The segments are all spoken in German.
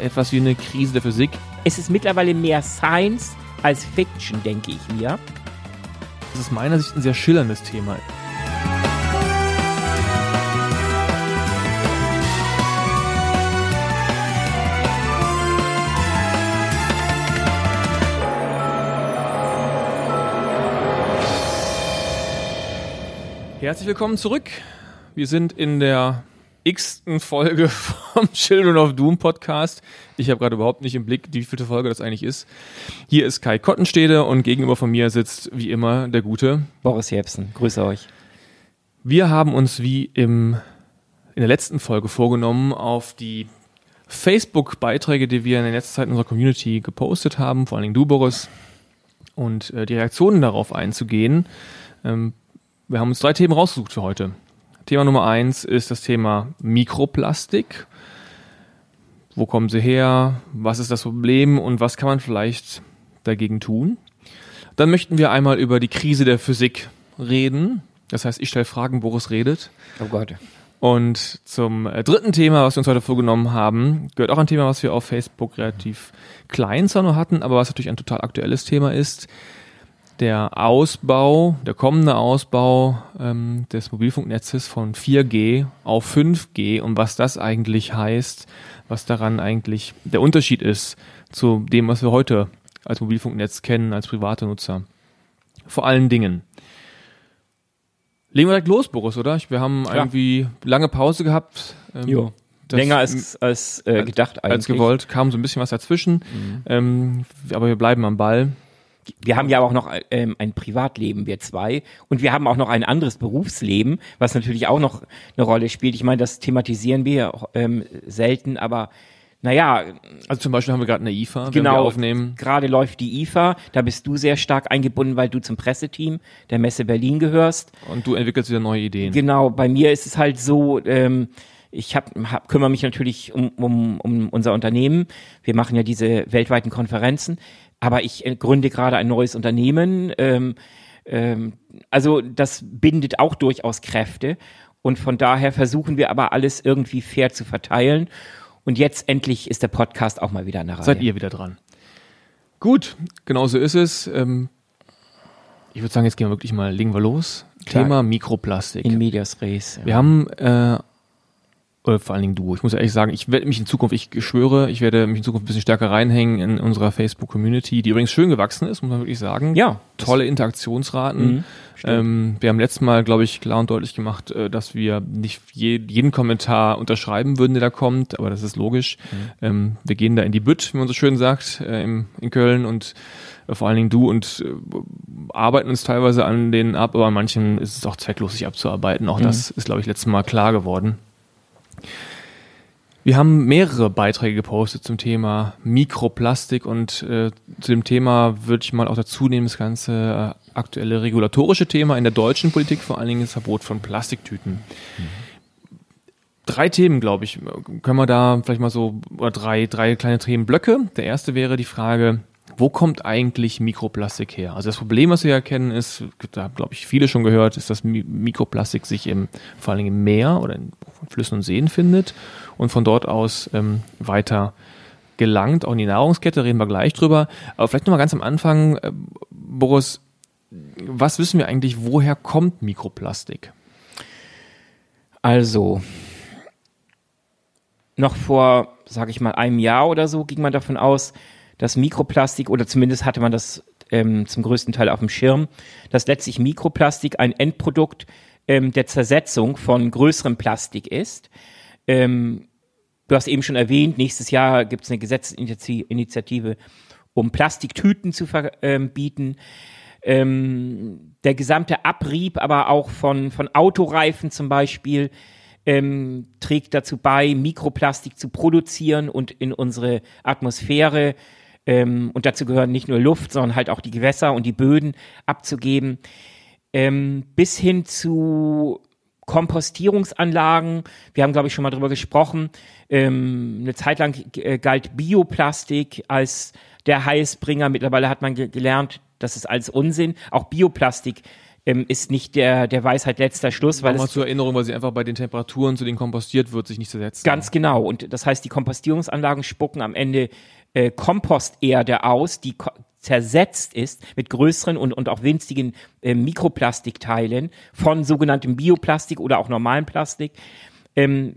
etwas wie eine Krise der Physik. Es ist mittlerweile mehr Science als Fiction, denke ich mir. Das ist meiner Sicht ein sehr schillerndes Thema. Herzlich willkommen zurück. Wir sind in der x-ten Folge vom Children of Doom Podcast. Ich habe gerade überhaupt nicht im Blick, wie vielte Folge das eigentlich ist. Hier ist Kai Kottenstede und gegenüber von mir sitzt wie immer der gute Boris Jepsen. Grüße euch. Wir haben uns wie im, in der letzten Folge vorgenommen, auf die Facebook-Beiträge, die wir in der letzten Zeit in unserer Community gepostet haben, vor allen Dingen du, Boris, und äh, die Reaktionen darauf einzugehen. Ähm, wir haben uns drei Themen rausgesucht für heute. Thema Nummer eins ist das Thema Mikroplastik. Wo kommen sie her? Was ist das Problem und was kann man vielleicht dagegen tun? Dann möchten wir einmal über die Krise der Physik reden. Das heißt, ich stelle Fragen, Boris redet. Oh Gott. Und zum äh, dritten Thema, was wir uns heute vorgenommen haben, gehört auch ein Thema, was wir auf Facebook relativ klein zwar nur hatten, aber was natürlich ein total aktuelles Thema ist der Ausbau, der kommende Ausbau ähm, des Mobilfunknetzes von 4G auf 5G und was das eigentlich heißt, was daran eigentlich der Unterschied ist zu dem, was wir heute als Mobilfunknetz kennen, als private Nutzer. Vor allen Dingen. Legen wir direkt los, Boris, oder? Wir haben Klar. irgendwie lange Pause gehabt. Ähm, jo. Länger als, als äh, gedacht eigentlich. Als gewollt, kam so ein bisschen was dazwischen. Mhm. Ähm, aber wir bleiben am Ball wir haben ja auch noch ähm, ein Privatleben, wir zwei. Und wir haben auch noch ein anderes Berufsleben, was natürlich auch noch eine Rolle spielt. Ich meine, das thematisieren wir ähm, selten, aber naja. Also zum Beispiel haben wir gerade eine IFA, genau, wir aufnehmen. Gerade läuft die IFA, da bist du sehr stark eingebunden, weil du zum Presseteam der Messe Berlin gehörst. Und du entwickelst wieder neue Ideen. Genau, bei mir ist es halt so, ähm, ich hab, hab, kümmere mich natürlich um, um, um unser Unternehmen. Wir machen ja diese weltweiten Konferenzen aber ich äh, gründe gerade ein neues Unternehmen. Ähm, ähm, also das bindet auch durchaus Kräfte. Und von daher versuchen wir aber alles irgendwie fair zu verteilen. Und jetzt endlich ist der Podcast auch mal wieder an der Reihe. Seid ihr wieder dran. Gut, genau so ist es. Ähm, ich würde sagen, jetzt gehen wir wirklich mal, legen wir los. Klar. Thema Mikroplastik. In medias res. Ja. Wir haben äh, oder vor allen Dingen du. Ich muss ehrlich sagen, ich werde mich in Zukunft, ich schwöre, ich werde mich in Zukunft ein bisschen stärker reinhängen in unserer Facebook-Community, die übrigens schön gewachsen ist, muss man wirklich sagen. Ja. Tolle Interaktionsraten. Mhm, ähm, wir haben letztes Mal, glaube ich, klar und deutlich gemacht, äh, dass wir nicht je, jeden Kommentar unterschreiben würden, der da kommt, aber das ist logisch. Mhm. Ähm, wir gehen da in die Bütt, wie man so schön sagt, äh, im, in Köln und äh, vor allen Dingen du und äh, arbeiten uns teilweise an denen ab, aber an manchen ist es auch zwecklos, sich abzuarbeiten. Auch mhm. das ist, glaube ich, letztes Mal klar geworden. Wir haben mehrere Beiträge gepostet zum Thema Mikroplastik und äh, zu dem Thema würde ich mal auch dazu nehmen, das ganze äh, aktuelle regulatorische Thema in der deutschen Politik, vor allen Dingen das Verbot von Plastiktüten. Mhm. Drei Themen, glaube ich, können wir da vielleicht mal so, oder drei, drei kleine Themenblöcke. Der erste wäre die Frage, wo kommt eigentlich Mikroplastik her? Also das Problem, was wir erkennen, ist, da haben, glaube ich, viele schon gehört, ist, dass Mikroplastik sich im, vor Dingen im Meer oder in Flüssen und Seen findet und von dort aus ähm, weiter gelangt, auch in die Nahrungskette, reden wir gleich drüber. Aber vielleicht nochmal ganz am Anfang, äh, Boris, was wissen wir eigentlich, woher kommt Mikroplastik? Also, noch vor, sage ich mal, einem Jahr oder so ging man davon aus, dass Mikroplastik, oder zumindest hatte man das ähm, zum größten Teil auf dem Schirm, dass letztlich Mikroplastik ein Endprodukt ähm, der Zersetzung von größerem Plastik ist. Ähm, du hast eben schon erwähnt, nächstes Jahr gibt es eine Gesetzesinitiative, um Plastiktüten zu verbieten. Ähm, der gesamte Abrieb, aber auch von, von Autoreifen zum Beispiel, ähm, trägt dazu bei, Mikroplastik zu produzieren und in unsere Atmosphäre ähm, und dazu gehören nicht nur Luft, sondern halt auch die Gewässer und die Böden abzugeben, ähm, bis hin zu Kompostierungsanlagen. Wir haben, glaube ich, schon mal drüber gesprochen. Ähm, eine Zeit lang äh, galt Bioplastik als der Heilsbringer. Mittlerweile hat man ge gelernt, das ist alles Unsinn. Auch Bioplastik ähm, ist nicht der, der Weisheit letzter Schluss, weil Nochmal zur Erinnerung, weil sie einfach bei den Temperaturen, zu denen kompostiert wird, sich nicht zersetzt. Ganz genau. Und das heißt, die Kompostierungsanlagen spucken am Ende äh, Komposterde aus, die ko zersetzt ist mit größeren und, und auch winzigen äh, Mikroplastikteilen von sogenanntem Bioplastik oder auch normalem Plastik. Ähm,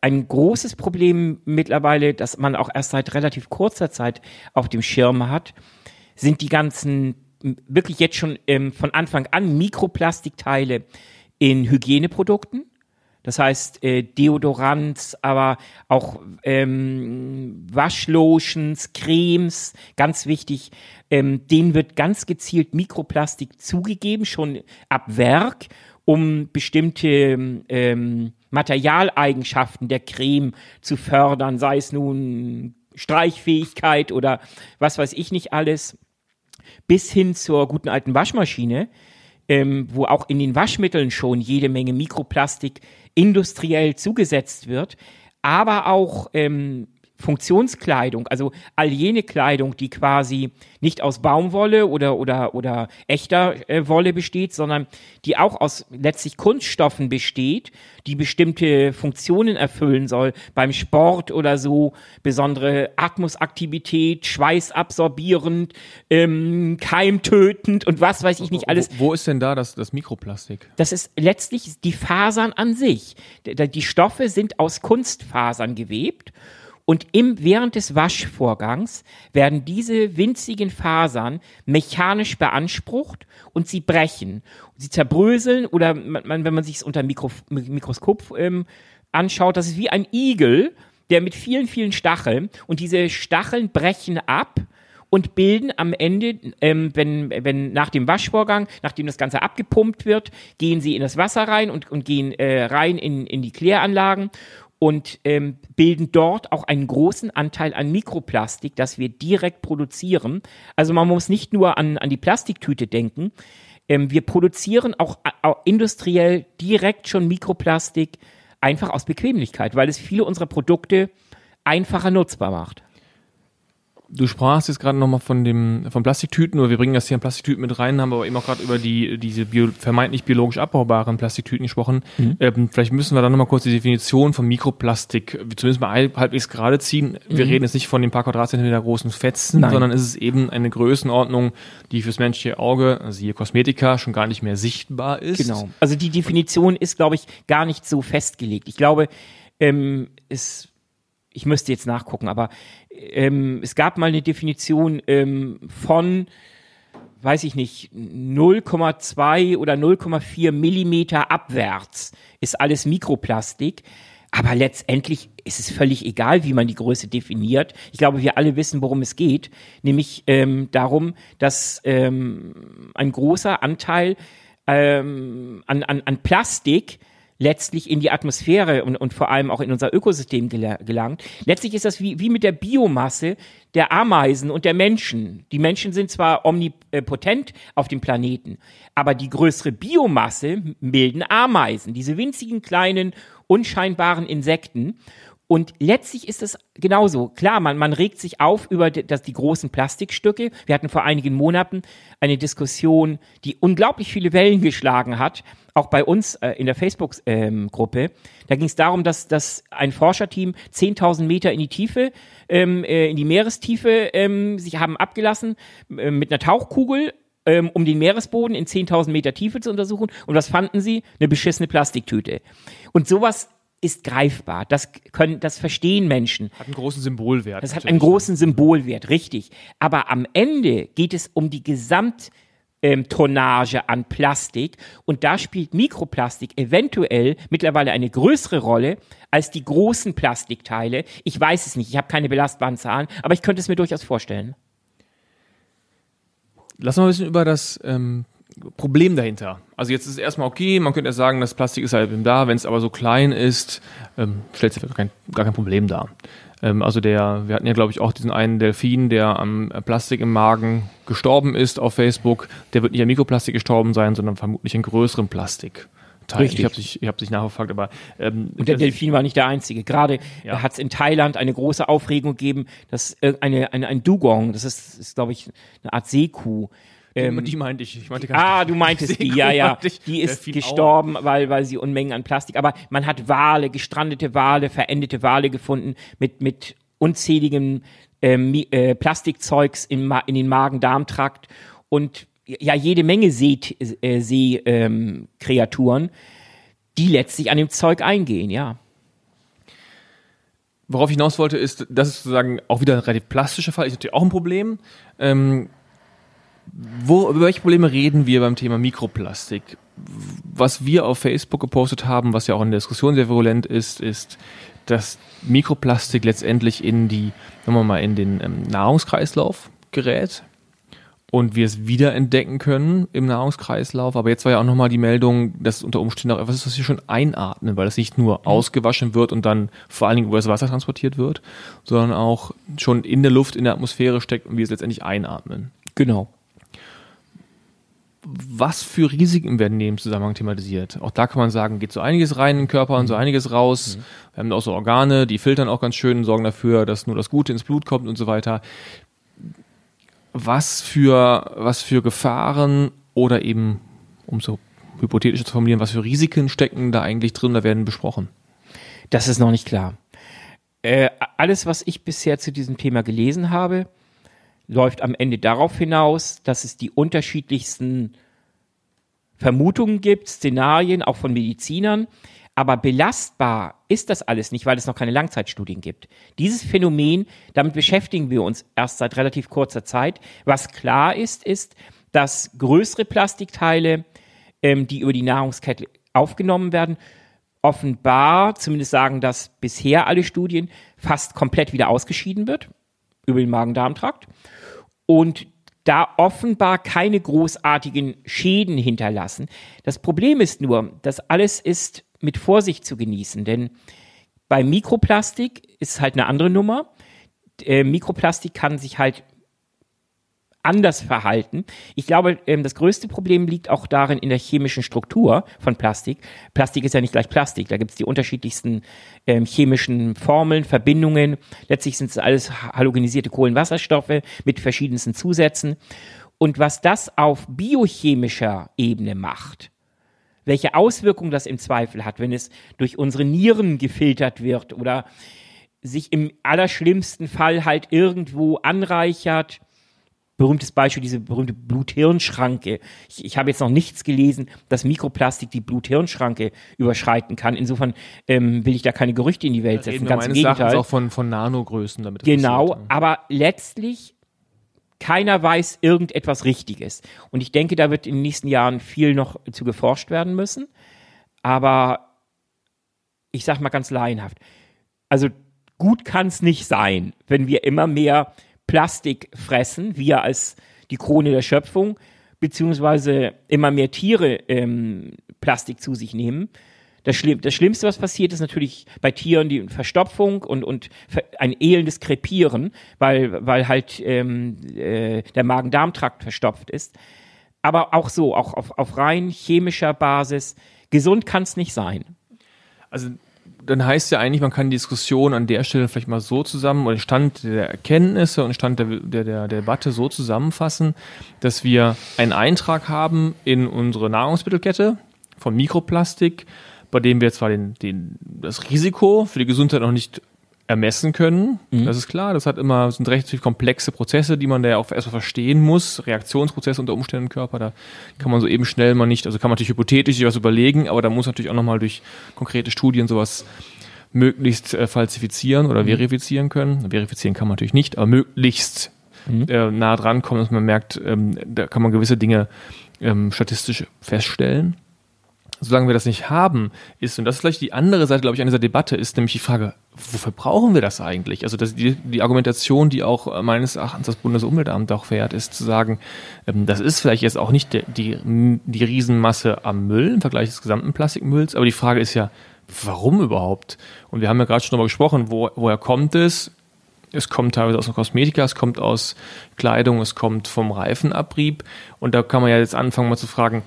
ein großes Problem mittlerweile, das man auch erst seit relativ kurzer Zeit auf dem Schirm hat, sind die ganzen wirklich jetzt schon ähm, von Anfang an Mikroplastikteile in Hygieneprodukten. Das heißt, äh, Deodorants, aber auch ähm, Waschlotions, Cremes, ganz wichtig, ähm, denen wird ganz gezielt Mikroplastik zugegeben, schon ab Werk, um bestimmte ähm, Materialeigenschaften der Creme zu fördern, sei es nun Streichfähigkeit oder was weiß ich nicht alles, bis hin zur guten alten Waschmaschine, ähm, wo auch in den Waschmitteln schon jede Menge Mikroplastik industriell zugesetzt wird, aber auch ähm, Funktionskleidung, also all jene Kleidung, die quasi nicht aus Baumwolle oder oder oder echter äh, Wolle besteht, sondern die auch aus letztlich Kunststoffen besteht, die bestimmte Funktionen erfüllen soll beim Sport oder so, besondere Atmosaktivität, schweißabsorbierend, ähm, keimtötend und was weiß ich nicht alles. Wo, wo ist denn da das, das Mikroplastik? Das ist letztlich die Fasern an sich. Die Stoffe sind aus Kunstfasern gewebt und im, während des Waschvorgangs werden diese winzigen Fasern mechanisch beansprucht und sie brechen. Sie zerbröseln oder man, man, wenn man sich es unter Mikro, Mikroskop ähm, anschaut, das ist wie ein Igel, der mit vielen, vielen Stacheln und diese Stacheln brechen ab und bilden am Ende, ähm, wenn, wenn nach dem Waschvorgang, nachdem das Ganze abgepumpt wird, gehen sie in das Wasser rein und, und gehen äh, rein in, in die Kläranlagen und ähm, bilden dort auch einen großen Anteil an Mikroplastik, das wir direkt produzieren. Also man muss nicht nur an, an die Plastiktüte denken, ähm, wir produzieren auch, auch industriell direkt schon Mikroplastik, einfach aus Bequemlichkeit, weil es viele unserer Produkte einfacher nutzbar macht. Du sprachst jetzt gerade nochmal von dem von Plastiktüten, oder wir bringen das hier in Plastiktüten mit rein, haben aber eben auch gerade über die diese bio, vermeintlich biologisch abbaubaren Plastiktüten gesprochen. Ähm, vielleicht müssen wir dann nochmal kurz die Definition von Mikroplastik zumindest mal halb, halbwegs gerade ziehen. Wir reden jetzt nicht von den paar Quadratzentimeter großen Fetzen, Nein. sondern es ist eben eine Größenordnung, die fürs menschliche Auge, also hier Kosmetika, schon gar nicht mehr sichtbar ist. Genau. Also die Definition ist, glaube ich, gar nicht so festgelegt. Ich glaube, ähm, es, ich müsste jetzt nachgucken, aber ähm, es gab mal eine Definition ähm, von, weiß ich nicht, 0,2 oder 0,4 Millimeter abwärts ist alles Mikroplastik. Aber letztendlich ist es völlig egal, wie man die Größe definiert. Ich glaube, wir alle wissen, worum es geht, nämlich ähm, darum, dass ähm, ein großer Anteil ähm, an, an, an Plastik letztlich in die Atmosphäre und, und vor allem auch in unser Ökosystem gela- gelangt. Letztlich ist das wie, wie mit der Biomasse der Ameisen und der Menschen. Die Menschen sind zwar omnipotent auf dem Planeten, aber die größere Biomasse bilden Ameisen, diese winzigen kleinen, unscheinbaren Insekten. Und letztlich ist es genauso. Klar, man, man regt sich auf über die, das, die großen Plastikstücke. Wir hatten vor einigen Monaten eine Diskussion, die unglaublich viele Wellen geschlagen hat, auch bei uns äh, in der Facebook-Gruppe. da ging es darum, dass, dass ein Forscherteam 10.000 Meter in die Tiefe, ähm, äh, in die Meerestiefe ähm, sich haben abgelassen äh, mit einer Tauchkugel ähm, um den Meeresboden in 10.000 Meter Tiefe zu untersuchen. Und was fanden sie? Eine beschissene Plastiktüte. Und sowas ist greifbar. Das können, das verstehen Menschen. Hat einen großen Symbolwert. Das hat einen großen Symbolwert, richtig. Aber am Ende geht es um die Gesamt ähm, Tonnage an Plastik und da spielt Mikroplastik eventuell mittlerweile eine größere Rolle als die großen Plastikteile. Ich weiß es nicht, ich habe keine belastbaren Zahlen, aber ich könnte es mir durchaus vorstellen. Lass mal ein bisschen über das ähm, Problem dahinter. Also jetzt ist es erstmal okay, man könnte ja sagen, das Plastik ist halt eben da, wenn es aber so klein ist, ähm, stellt es gar kein, gar kein Problem dar. Ähm, also der, wir hatten ja glaube ich auch diesen einen Delfin, der am Plastik im Magen gestorben ist auf Facebook. Der wird nicht an Mikroplastik gestorben sein, sondern vermutlich in größerem Plastik. Richtig. Ich habe sich, ich hab sich nachgefragt, aber ähm, Und der Delfin war nicht der einzige. Gerade Ja. hat es in Thailand eine große Aufregung gegeben, dass äh, eine, eine, ein Dugong, das ist, ist glaube ich, eine Art Seekuh, Ähm, die meinte ich. ich meinte ah, du meintest die, ja, ja. Die ist gestorben, weil, weil sie Unmengen an Plastik. Aber man hat Wale, gestrandete Wale, verendete Wale gefunden mit, mit unzähligen ähm, äh, Plastikzeugs in, in den Magen-Darm-Trakt und ja jede Menge Seekreaturen, äh, See, ähm, die letztlich an dem Zeug eingehen, ja. Worauf ich hinaus wollte, ist, das ist sozusagen auch wieder ein relativ plastischer Fall, ist natürlich auch ein Problem. Ähm, wo, über welche Probleme reden wir beim Thema Mikroplastik? Was wir auf Facebook gepostet haben, was ja auch in der Diskussion sehr virulent ist, ist, dass Mikroplastik letztendlich in die, sagen wir mal, in den ähm, Nahrungskreislauf gerät und wir es wiederentdecken können im Nahrungskreislauf. Aber jetzt war ja auch nochmal die Meldung, dass unter Umständen auch etwas ist, was wir schon einatmen, weil es nicht nur mhm. ausgewaschen wird und dann vor allen Dingen über das Wasser transportiert wird, sondern auch schon in der Luft, in der Atmosphäre steckt und wir es letztendlich einatmen. Genau was für Risiken werden in dem Zusammenhang thematisiert? Auch da kann man sagen, geht so einiges rein in den Körper und so mhm. einiges raus. Mhm. Wir haben auch so Organe, die filtern auch ganz schön, sorgen dafür, dass nur das Gute ins Blut kommt und so weiter. Was für, was für Gefahren oder eben, um so hypothetisch zu formulieren, was für Risiken stecken da eigentlich drin, da werden besprochen? Das ist noch nicht klar. Äh, alles, was ich bisher zu diesem Thema gelesen habe, läuft am Ende darauf hinaus, dass es die unterschiedlichsten Vermutungen gibt, Szenarien, auch von Medizinern. Aber belastbar ist das alles nicht, weil es noch keine Langzeitstudien gibt. Dieses Phänomen, damit beschäftigen wir uns erst seit relativ kurzer Zeit. Was klar ist, ist, dass größere Plastikteile, ähm, die über die Nahrungskette aufgenommen werden, offenbar, zumindest sagen das bisher alle Studien, fast komplett wieder ausgeschieden wird über den Magen-Darm-Trakt und da offenbar keine großartigen Schäden hinterlassen. Das Problem ist nur, das alles ist mit Vorsicht zu genießen, denn bei Mikroplastik ist halt eine andere Nummer. Äh, Mikroplastik kann sich halt anders verhalten. Ich glaube, ähm, das größte Problem liegt auch darin in der chemischen Struktur von Plastik. Plastik ist ja nicht gleich Plastik. Da gibt es die unterschiedlichsten ähm, chemischen Formeln, Verbindungen. Letztlich sind es alles halogenisierte Kohlenwasserstoffe mit verschiedensten Zusätzen. Und was das auf biochemischer Ebene macht, welche Auswirkungen das im Zweifel hat, wenn es durch unsere Nieren gefiltert wird oder sich im allerschlimmsten Fall halt irgendwo anreichert, berühmtes Beispiel, diese berühmte Blut-Hirn-Schranke. Ich, ich habe jetzt noch nichts gelesen, dass Mikroplastik die Blut-Hirn-Schranke überschreiten kann. Insofern ähm, will ich da keine Gerüchte in die Welt setzen. Ganz im Gegenteil. auch von, von Nanogrößen damit. Genau, passiert, aber letztlich keiner weiß irgendetwas Richtiges. Und ich denke, da wird in den nächsten Jahren viel noch zu geforscht werden müssen. Aber ich sage mal ganz laienhaft. Also gut kann es nicht sein, wenn wir immer mehr Plastik fressen, wir als die Krone der Schöpfung, beziehungsweise immer mehr Tiere ähm, Plastik zu sich nehmen. Das, Schlimm, das Schlimmste, was passiert, ist natürlich bei Tieren die Verstopfung und, und ein elendes Krepieren, weil, weil halt ähm, äh, der Magen-Darm-Trakt verstopft ist. Aber auch so, auch auf, auf rein chemischer Basis, gesund kann es nicht sein. Also dann heißt ja eigentlich, man kann die Diskussion an der Stelle vielleicht mal so zusammen, oder den Stand der Erkenntnisse und Stand der, der, der, Debatte so zusammenfassen, dass wir einen Eintrag haben in unsere Nahrungsmittelkette von Mikroplastik, bei dem wir zwar den, den, das Risiko für die Gesundheit noch nicht ermessen können. Mhm. Das ist klar. Das hat immer, sind recht komplexe Prozesse, die man da ja auch erstmal verstehen muss. Reaktionsprozesse unter Umständen im Körper. Da kann man so eben schnell mal nicht, also kann man natürlich hypothetisch sich was überlegen, aber da muss natürlich auch nochmal durch konkrete Studien sowas möglichst äh, falsifizieren oder mhm. verifizieren können. Verifizieren kann man natürlich nicht, aber möglichst mhm. äh, nah dran kommen, dass man merkt, ähm, da kann man gewisse Dinge ähm, statistisch feststellen solange wir das nicht haben, ist, und das ist vielleicht die andere Seite, glaube ich, an dieser Debatte, ist nämlich die Frage, wofür brauchen wir das eigentlich? Also das, die, die Argumentation, die auch äh, meines Erachtens das Bundesumweltamt auch fährt, ist zu sagen, ähm, das ist vielleicht jetzt auch nicht die, die, die Riesenmasse am Müll im Vergleich des gesamten Plastikmülls, aber die Frage ist ja, warum überhaupt? Und wir haben ja gerade schon darüber gesprochen, wo, woher kommt es? Es kommt teilweise aus Kosmetika, es kommt aus Kleidung, es kommt vom Reifenabrieb. Und da kann man ja jetzt anfangen mal zu fragen,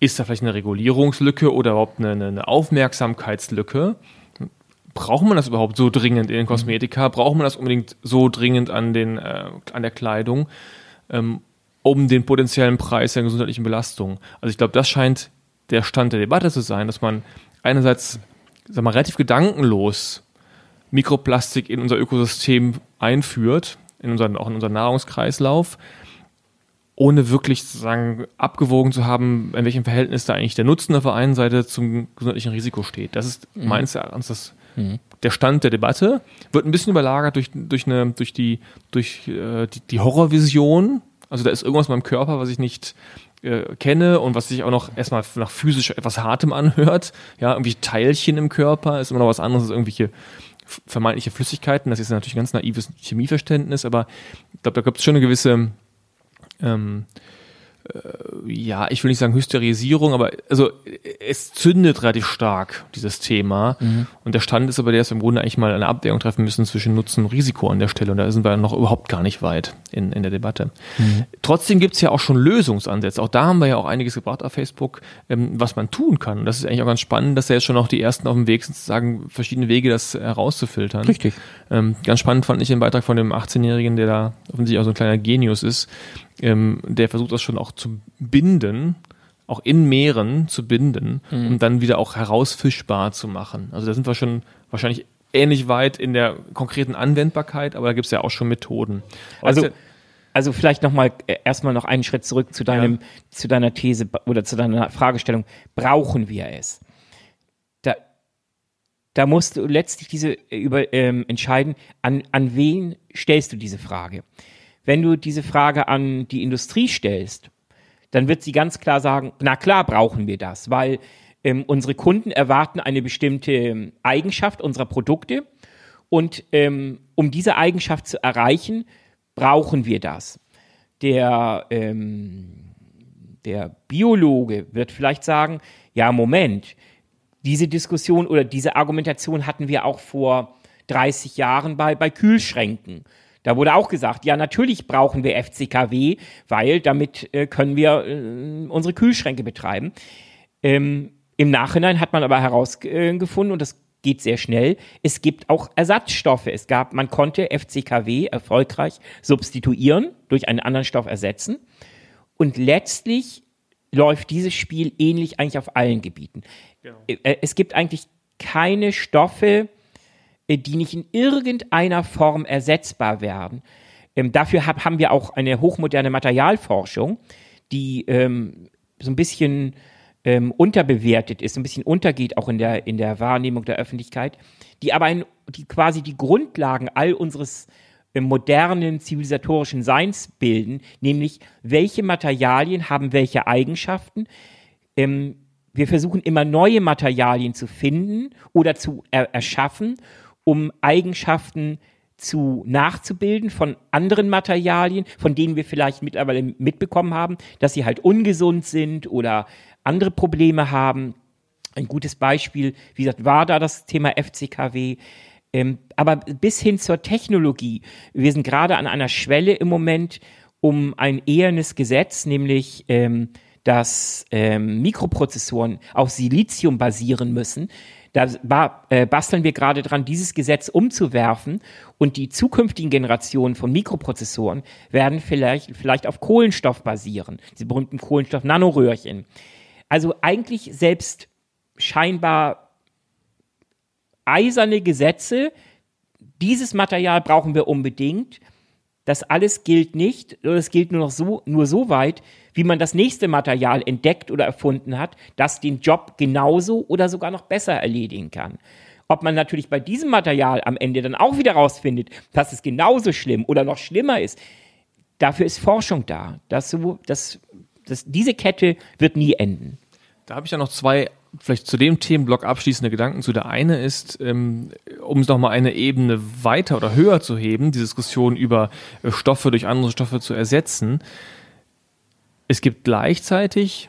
ist da vielleicht eine Regulierungslücke oder überhaupt eine, eine Aufmerksamkeitslücke? Braucht man das überhaupt so dringend in den Kosmetika? Braucht man das unbedingt so dringend an, den, äh, an der Kleidung? Ähm, um den potenziellen Preis der gesundheitlichen Belastung. Also ich glaube, das scheint der Stand der Debatte zu sein, dass man einerseits, sag mal, relativ gedankenlos Mikroplastik in unser Ökosystem einführt, in unseren, auch in unseren Nahrungskreislauf, ohne wirklich sozusagen abgewogen zu haben, in welchem Verhältnis da eigentlich der Nutzen auf der einen Seite zum gesundheitlichen Risiko steht. Das ist mhm. meines Erachtens das, mhm. der Stand der Debatte. Wird ein bisschen überlagert durch, durch, eine, durch, die, durch äh, die, die Horrorvision. Also da ist irgendwas in meinem Körper, was ich nicht äh, kenne und was sich auch noch erstmal nach physisch etwas Hartem anhört. Ja, irgendwie Teilchen im Körper ist immer noch was anderes als irgendwelche vermeintliche Flüssigkeiten. Das ist natürlich ein ganz naives Chemieverständnis, aber ich glaube, da gibt es schon eine gewisse ähm, äh, ja, ich will nicht sagen Hysterisierung, aber also es zündet relativ stark, dieses Thema. Mhm. Und der Stand ist aber der, dass wir im Grunde eigentlich mal eine Abwägung treffen müssen zwischen Nutzen und Risiko an der Stelle. Und da sind wir noch überhaupt gar nicht weit in, in der Debatte. Mhm. Trotzdem gibt es ja auch schon Lösungsansätze. Auch da haben wir ja auch einiges gebracht auf Facebook, ähm, was man tun kann. Und das ist eigentlich auch ganz spannend, dass da jetzt schon auch die ersten auf dem Weg sind, sozusagen verschiedene Wege, das herauszufiltern. Richtig. Ähm, ganz spannend fand ich den Beitrag von dem 18-Jährigen, der da offensichtlich auch so ein kleiner Genius ist, ähm, der versucht das schon auch zu binden, auch in Meeren zu binden, mhm. um dann wieder auch herausfischbar zu machen. Also da sind wir schon wahrscheinlich ähnlich weit in der konkreten Anwendbarkeit, aber da gibt es ja auch schon Methoden. Also, also vielleicht nochmal äh, erstmal noch einen Schritt zurück zu deinem, ja. zu deiner These oder zu deiner Fragestellung. Brauchen wir es? Da, da musst du letztlich diese äh, über, ähm, entscheiden, an, an wen stellst du diese Frage? Wenn du diese Frage an die Industrie stellst, dann wird sie ganz klar sagen, na klar brauchen wir das, weil ähm, unsere Kunden erwarten eine bestimmte ähm, Eigenschaft unserer Produkte und ähm, um diese Eigenschaft zu erreichen, brauchen wir das. Der, ähm, der Biologe wird vielleicht sagen, ja, Moment, diese Diskussion oder diese Argumentation hatten wir auch vor 30 Jahren bei, bei Kühlschränken. Da wurde auch gesagt, ja, natürlich brauchen wir FCKW, weil damit äh, können wir äh, unsere Kühlschränke betreiben. Ähm, Im Nachhinein hat man aber herausgefunden, und das geht sehr schnell, es gibt auch Ersatzstoffe. Es gab, man konnte FCKW erfolgreich substituieren, durch einen anderen Stoff ersetzen. Und letztlich läuft dieses Spiel ähnlich eigentlich auf allen Gebieten. Genau. Äh, es gibt eigentlich keine Stoffe, die nicht in irgendeiner Form ersetzbar werden. Ähm, dafür hab, haben wir auch eine hochmoderne Materialforschung, die ähm, so ein bisschen ähm, unterbewertet ist, ein bisschen untergeht auch in der, in der Wahrnehmung der Öffentlichkeit, die aber ein, die quasi die Grundlagen all unseres äh, modernen zivilisatorischen Seins bilden, nämlich welche Materialien haben welche Eigenschaften. Ähm, wir versuchen immer neue Materialien zu finden oder zu er erschaffen um Eigenschaften zu nachzubilden von anderen Materialien, von denen wir vielleicht mittlerweile mitbekommen haben, dass sie halt ungesund sind oder andere Probleme haben. Ein gutes Beispiel, wie gesagt, war da das Thema FCKW. Ähm, aber bis hin zur Technologie. Wir sind gerade an einer Schwelle im Moment um ein ehernes Gesetz, nämlich ähm, dass ähm, Mikroprozessoren auf Silizium basieren müssen. Da ba äh, basteln wir gerade dran, dieses Gesetz umzuwerfen und die zukünftigen Generationen von Mikroprozessoren werden vielleicht, vielleicht auf Kohlenstoff basieren, diese berühmten Kohlenstoff-Nanoröhrchen. Also eigentlich selbst scheinbar eiserne Gesetze, dieses Material brauchen wir unbedingt. Das alles gilt nicht, es gilt nur noch so, nur so weit, wie man das nächste Material entdeckt oder erfunden hat, das den Job genauso oder sogar noch besser erledigen kann. Ob man natürlich bei diesem Material am Ende dann auch wieder rausfindet, dass es genauso schlimm oder noch schlimmer ist, dafür ist Forschung da. Das, das, das, diese Kette wird nie enden. Da habe ich ja noch zwei vielleicht zu dem Themenblock abschließende Gedanken zu. Der eine ist, ähm, um es nochmal eine Ebene weiter oder höher zu heben, die Diskussion über äh, Stoffe durch andere Stoffe zu ersetzen. Es gibt gleichzeitig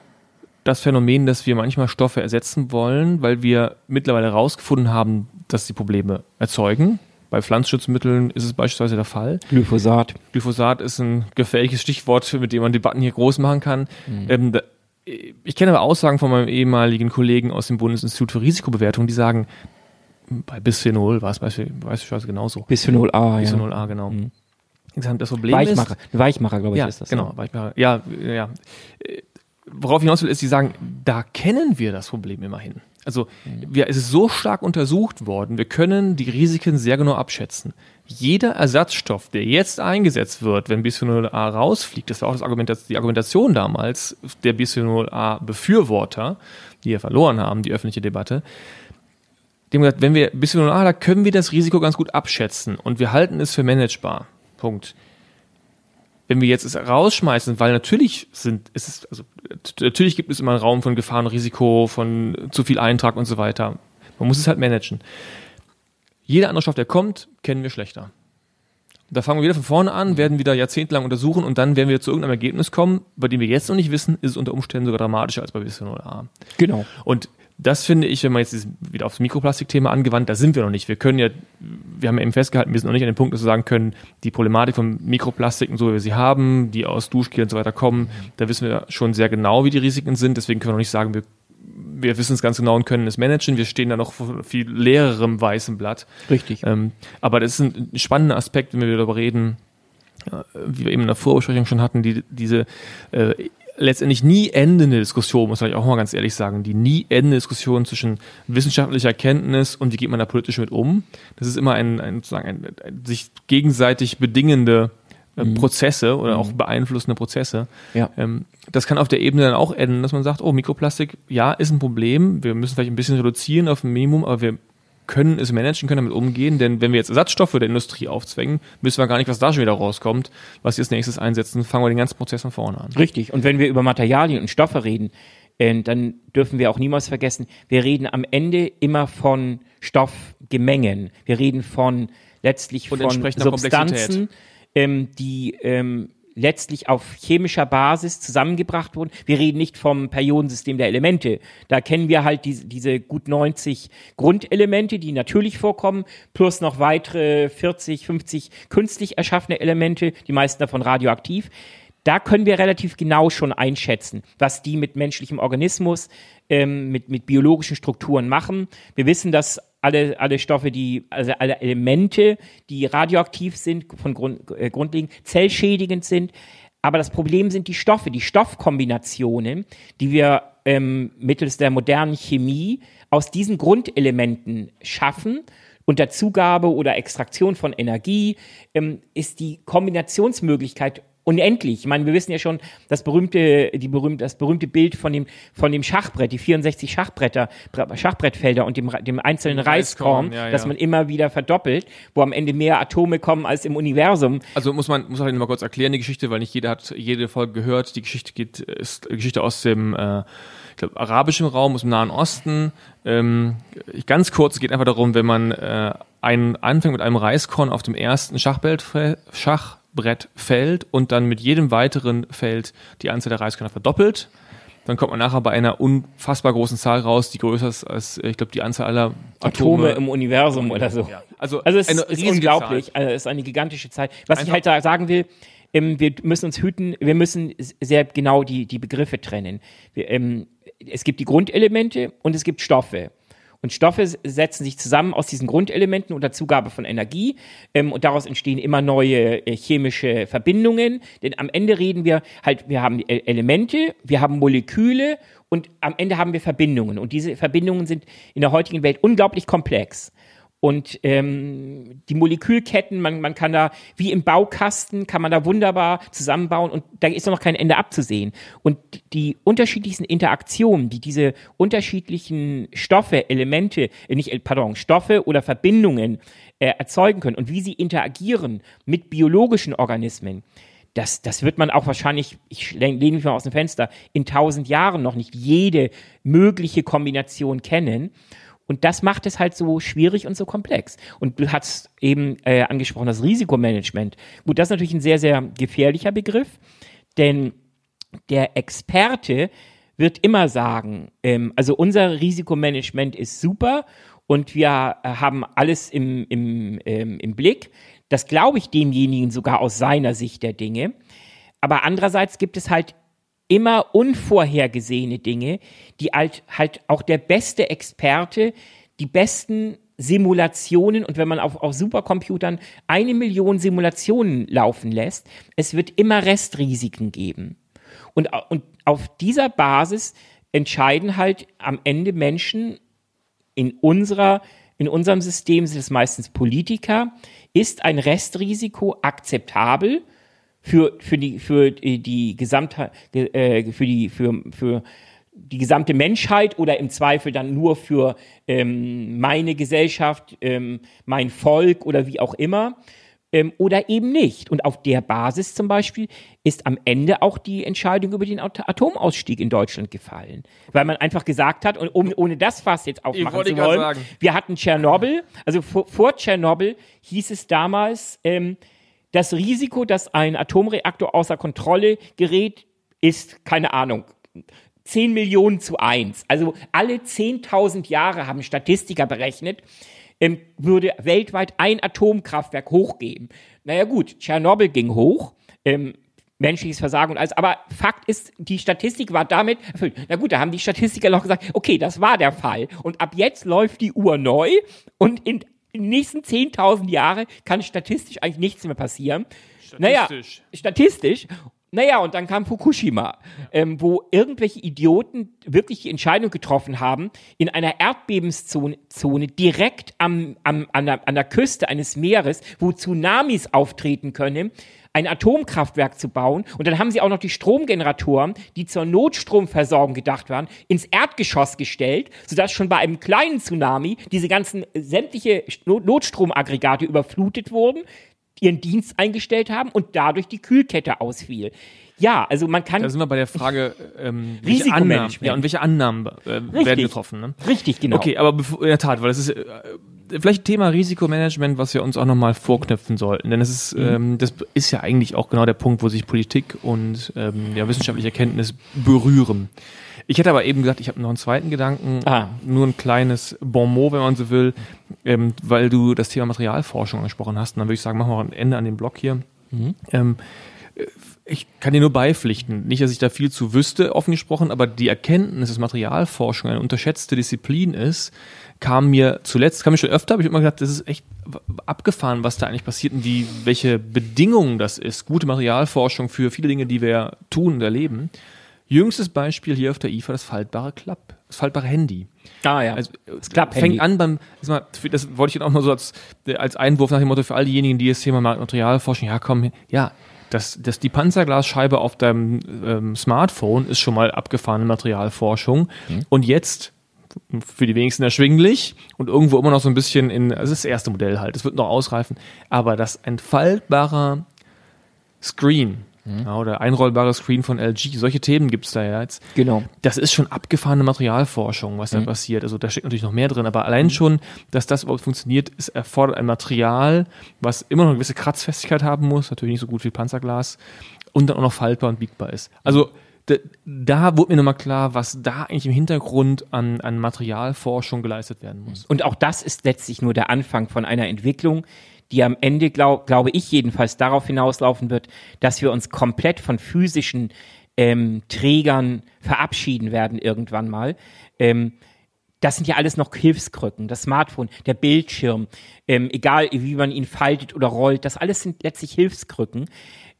das Phänomen, dass wir manchmal Stoffe ersetzen wollen, weil wir mittlerweile herausgefunden haben, dass sie Probleme erzeugen. Bei Pflanzenschutzmitteln ist es beispielsweise der Fall. Glyphosat. Glyphosat ist ein gefährliches Stichwort, mit dem man Debatten hier groß machen kann. Mhm. Ähm, ich kenne aber Aussagen von meinem ehemaligen Kollegen aus dem Bundesinstitut für Risikobewertung, die sagen, bei Bisphenol war es beispielsweise genauso. Bisphenol A, Bisphenol ja. A, genau. Mhm Das Problem Weichmacher, ist, Weichmacher, glaube ich, ja, ist das. genau, Weichmacher. Ja, ja. Worauf ich hinaus will, ist, sie sagen, da kennen wir das Problem immerhin. Also wir, es ist so stark untersucht worden, wir können die Risiken sehr genau abschätzen. Jeder Ersatzstoff, der jetzt eingesetzt wird, wenn Bisphenol A rausfliegt, das war auch das Argument, die Argumentation damals der Bisphenol A Befürworter, die ja verloren haben, die öffentliche Debatte, die haben gesagt, wenn wir Bisphenol A, da können wir das Risiko ganz gut abschätzen und wir halten es für managebar. Punkt wenn wir jetzt es rausschmeißen, weil natürlich sind, es ist, also natürlich gibt es immer einen Raum von Gefahren, Risiko, von zu viel Eintrag und so weiter. Man muss es halt managen. Jeder andere Stoff, der kommt, kennen wir schlechter. Da fangen wir wieder von vorne an, werden wieder jahrzehntelang untersuchen und dann werden wir zu irgendeinem Ergebnis kommen, bei dem wir jetzt noch nicht wissen, ist es unter Umständen sogar dramatischer als bei Bisphenol A. Genau. Und das finde ich, wenn man jetzt wieder aufs Mikroplastikthema angewandt, da sind wir noch nicht. Wir können ja, wir haben ja eben festgehalten, wir sind noch nicht an dem Punkt, dass wir sagen können, die Problematik von Mikroplastiken, so wie wir sie haben, die aus Duschgel und so weiter kommen, da wissen wir schon sehr genau, wie die Risiken sind. Deswegen können wir noch nicht sagen, wir, wir wissen es ganz genau und können es managen. Wir stehen da noch vor viel leererem weißem Blatt. Richtig. Ähm, aber das ist ein spannender Aspekt, wenn wir darüber reden, äh, wie wir eben in der Vorbesprechung schon hatten, die, diese äh, letztendlich nie endende Diskussion, muss ich auch mal ganz ehrlich sagen, die nie endende Diskussion zwischen wissenschaftlicher Erkenntnis und wie geht man da politisch mit um. Das ist immer ein, ein, sozusagen ein, ein sich gegenseitig bedingende mhm. Prozesse oder auch mhm. beeinflussende Prozesse. Ja. Ähm, das kann auf der Ebene dann auch enden, dass man sagt, oh, Mikroplastik, ja, ist ein Problem, wir müssen vielleicht ein bisschen reduzieren auf ein Minimum, aber wir können es managen, können damit umgehen, denn wenn wir jetzt Ersatzstoffe der Industrie aufzwängen, wissen wir gar nicht, was da schon wieder rauskommt, was sie als nächstes einsetzen, fangen wir den ganzen Prozess von vorne an. Richtig. Und wenn wir über Materialien und Stoffe reden, äh, dann dürfen wir auch niemals vergessen, wir reden am Ende immer von Stoffgemengen. Wir reden von letztlich und von Substanzen, ähm, die ähm, letztlich auf chemischer Basis zusammengebracht wurden. Wir reden nicht vom Periodensystem der Elemente. Da kennen wir halt diese, diese gut 90 Grundelemente, die natürlich vorkommen, plus noch weitere 40, 50 künstlich erschaffene Elemente, die meisten davon radioaktiv. Da können wir relativ genau schon einschätzen, was die mit menschlichem Organismus, ähm, mit, mit biologischen Strukturen machen. Wir wissen, dass alle, alle Stoffe, die, also alle Elemente, die radioaktiv sind, von Grund, äh, grundlegend zellschädigend sind. Aber das Problem sind die Stoffe, die Stoffkombinationen, die wir ähm, mittels der modernen Chemie aus diesen Grundelementen schaffen. Unter Zugabe oder Extraktion von Energie ähm, ist die Kombinationsmöglichkeit unendlich. Ich meine, wir wissen ja schon, das berühmte, die berühmte, das berühmte Bild von dem, von dem Schachbrett, die 64 Schachbretter, Schachbrettfelder und dem, dem einzelnen Reiskorn, Reiskorn ja, ja. das man immer wieder verdoppelt, wo am Ende mehr Atome kommen als im Universum. Also muss man, muss man mal kurz erklären, die Geschichte, weil nicht jeder hat jede Folge gehört. Die Geschichte geht, ist Geschichte aus dem, äh, ich glaube, arabischen Raum, aus dem Nahen Osten. Ähm, ganz kurz, es geht einfach darum, wenn man äh, einen anfängt mit einem Reiskorn auf dem ersten Schachbrett, Schach Brett fällt und dann mit jedem weiteren Feld die Anzahl der Reiskörner verdoppelt. Dann kommt man nachher bei einer unfassbar großen Zahl raus, die größer ist als, ich glaube, die Anzahl aller Atome, Atome im Universum oder so. Ja. Also, also es ist unglaublich, Zahl. also es ist eine gigantische Zahl. Was Einfach ich halt da sagen will, ähm, wir müssen uns hüten, wir müssen sehr genau die, die Begriffe trennen. Wir, ähm, es gibt die Grundelemente und es gibt Stoffe. Und Stoffe setzen sich zusammen aus diesen Grundelementen unter Zugabe von Energie ähm, und daraus entstehen immer neue äh, chemische Verbindungen. Denn am Ende reden wir halt, wir haben Elemente, wir haben Moleküle und am Ende haben wir Verbindungen. Und diese Verbindungen sind in der heutigen Welt unglaublich komplex. Und ähm, die Molekülketten, man, man kann da, wie im Baukasten, kann man da wunderbar zusammenbauen und da ist noch kein Ende abzusehen. Und die unterschiedlichsten Interaktionen, die diese unterschiedlichen Stoffe, Elemente, äh, nicht, äh, pardon, Stoffe oder Verbindungen äh, erzeugen können und wie sie interagieren mit biologischen Organismen, das, das wird man auch wahrscheinlich, ich lehne mich mal aus dem Fenster, in tausend Jahren noch nicht jede mögliche Kombination kennen. Und das macht es halt so schwierig und so komplex. Und du hast eben äh, angesprochen, das Risikomanagement. Gut, das ist natürlich ein sehr, sehr gefährlicher Begriff, denn der Experte wird immer sagen, ähm, also unser Risikomanagement ist super und wir äh, haben alles im, im, ähm, im Blick. Das glaube ich demjenigen sogar aus seiner Sicht der Dinge. Aber andererseits gibt es halt immer unvorhergesehene Dinge, die halt, halt auch der beste Experte, die besten Simulationen und wenn man auf, auf Supercomputern eine Million Simulationen laufen lässt, es wird immer Restrisiken geben. Und, und auf dieser Basis entscheiden halt am Ende Menschen in unserer, in unserem System sind es meistens Politiker, ist ein Restrisiko akzeptabel für, für die, für die gesamte, äh, für die, für, für die gesamte Menschheit oder im Zweifel dann nur für ähm, meine Gesellschaft, ähm, mein Volk oder wie auch immer ähm, oder eben nicht. Und auf der Basis zum Beispiel ist am Ende auch die Entscheidung über den Atomausstieg in Deutschland gefallen. Weil man einfach gesagt hat, und um, ohne das Fass jetzt aufmachen zu wollen, wir hatten Tschernobyl, also vor, vor Tschernobyl hieß es damals, ähm, das Risiko, dass ein Atomreaktor außer Kontrolle gerät, ist, keine Ahnung, 10 Millionen zu 1. Also alle 10.000 Jahre haben Statistiker berechnet, ähm, würde weltweit ein Atomkraftwerk hochgehen. Naja gut, Tschernobyl ging hoch, ähm, menschliches Versagen und alles. Aber Fakt ist, die Statistik war damit erfüllt. Na gut, da haben die Statistiker noch gesagt, okay, das war der Fall. Und ab jetzt läuft die Uhr neu und in, in den nächsten 10.000 Jahren kann statistisch eigentlich nichts mehr passieren. Statistisch. Naja, statistisch. Naja, und dann kam Fukushima, ähm, wo irgendwelche Idioten wirklich die Entscheidung getroffen haben, in einer Erdbebenszone Zone direkt am, am, an, der, an der Küste eines Meeres, wo Tsunamis auftreten können, ein Atomkraftwerk zu bauen. Und dann haben sie auch noch die Stromgeneratoren, die zur Notstromversorgung gedacht waren, ins Erdgeschoss gestellt, sodass schon bei einem kleinen Tsunami diese ganzen sämtliche Notstromaggregate überflutet wurden ihren Dienst eingestellt haben und dadurch die Kühlkette ausfiel. Ja, also man kann. Da sind wir bei der Frage, ähm, welche Annahmen, ja, und welche Annahmen äh, werden getroffen. Ne? Richtig, genau. Okay, aber in der Tat, weil das ist äh, vielleicht Thema Risikomanagement, was wir uns auch nochmal vorknüpfen sollten. Denn es ist, mhm. ähm, das ist ja eigentlich auch genau der Punkt, wo sich Politik und ähm, ja, wissenschaftliche Erkenntnis berühren. Ich hätte aber eben gesagt, ich habe noch einen zweiten Gedanken, ah. nur ein kleines Bonmot, wenn man so will, ähm, weil du das Thema Materialforschung angesprochen hast. Und dann würde ich sagen, machen wir ein Ende an dem Block hier. Mhm. Ähm, ich kann dir nur beipflichten. Nicht, dass ich da viel zu wüsste, offen gesprochen, aber die Erkenntnis, dass Materialforschung eine unterschätzte Disziplin ist, kam mir zuletzt, kam mir schon öfter, habe ich immer gedacht, das ist echt abgefahren, was da eigentlich passiert und die, welche Bedingungen das ist. Gute Materialforschung für viele Dinge, die wir tun und erleben. Jüngstes Beispiel hier auf der IFA, das faltbare Klapp, das faltbare Handy. Ah ja, also, das Klapp fängt an beim, das, wollte ich jetzt auch mal so als, als Einwurf nach dem Motto für all diejenigen, die das Thema Materialforschung, ja komm, ja, das, das, die Panzerglasscheibe auf deinem ähm, Smartphone ist schon mal abgefahrene Materialforschung. Mhm. Und jetzt für die wenigsten erschwinglich und irgendwo immer noch so ein bisschen in, also das erste Modell halt, es wird noch ausreifen, aber das entfaltbarer Screen, Mhm. Ja, oder einrollbares Screen von LG. Solche Themen gibt es da ja jetzt. Genau. Das ist schon abgefahrene Materialforschung, was mhm. da passiert. Also da steckt natürlich noch mehr drin, aber allein schon, dass das überhaupt funktioniert, ist erfordert ein Material, was immer noch eine gewisse Kratzfestigkeit haben muss, natürlich nicht so gut wie Panzerglas, und dann auch noch faltbar und biegbar ist. Also da, da wurde mir nochmal klar, was da eigentlich im Hintergrund an, an Materialforschung geleistet werden muss. Und auch das ist letztlich nur der Anfang von einer Entwicklung, die am Ende, glaub, glaube ich jedenfalls, darauf hinauslaufen wird, dass wir uns komplett von physischen ähm, Trägern verabschieden werden irgendwann mal. Ähm, das sind ja alles noch Hilfskrücken. Das Smartphone, der Bildschirm, ähm, egal wie man ihn faltet oder rollt, das alles sind letztlich Hilfskrücken.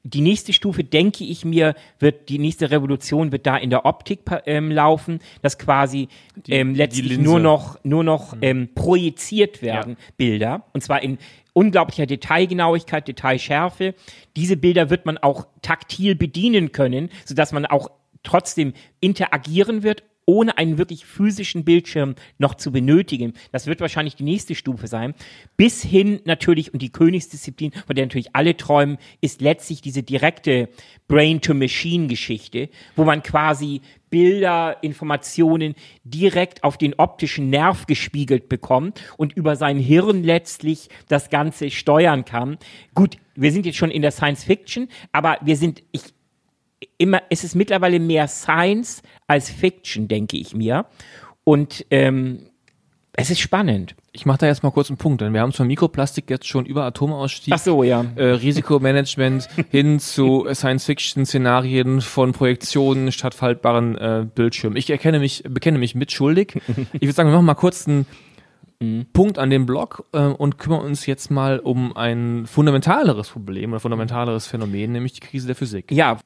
Die nächste Stufe, denke ich mir, wird die nächste Revolution wird da in der Optik ähm, laufen, dass quasi ähm, letztlich nur noch nur noch mhm. ähm, projiziert werden ja. Bilder und zwar in unglaublicher Detailgenauigkeit, Detailschärfe. Diese Bilder wird man auch taktil bedienen können, sodass man auch trotzdem interagieren wird ohne einen wirklich physischen Bildschirm noch zu benötigen. Das wird wahrscheinlich die nächste Stufe sein. Bis hin natürlich, und die Königsdisziplin, von der natürlich alle träumen, ist letztlich diese direkte Brain-to-Machine-Geschichte, wo man quasi Bilder, Informationen direkt auf den optischen Nerv gespiegelt bekommt und über sein Hirn letztlich das Ganze steuern kann. Gut, wir sind jetzt schon in der Science Fiction, aber wir sind, ich, immer, es ist mittlerweile mehr Science als Fiction, denke ich mir. Und ähm, es ist spannend. Ich mache da jetzt mal kurz einen Punkt, denn wir haben von Mikroplastik jetzt schon über Atomausstieg, Ach so, ja. äh, Risikomanagement hin zu Science-Fiction-Szenarien von Projektionen statt faltbaren äh, Bildschirmen. Ich erkenne mich, bekenne mich mitschuldig. Ich würde sagen, wir machen mal kurz einen mhm. Punkt an dem Blog äh, und kümmern uns jetzt mal um ein fundamentaleres Problem oder fundamentaleres Phänomen, nämlich die Krise der Physik. Ja,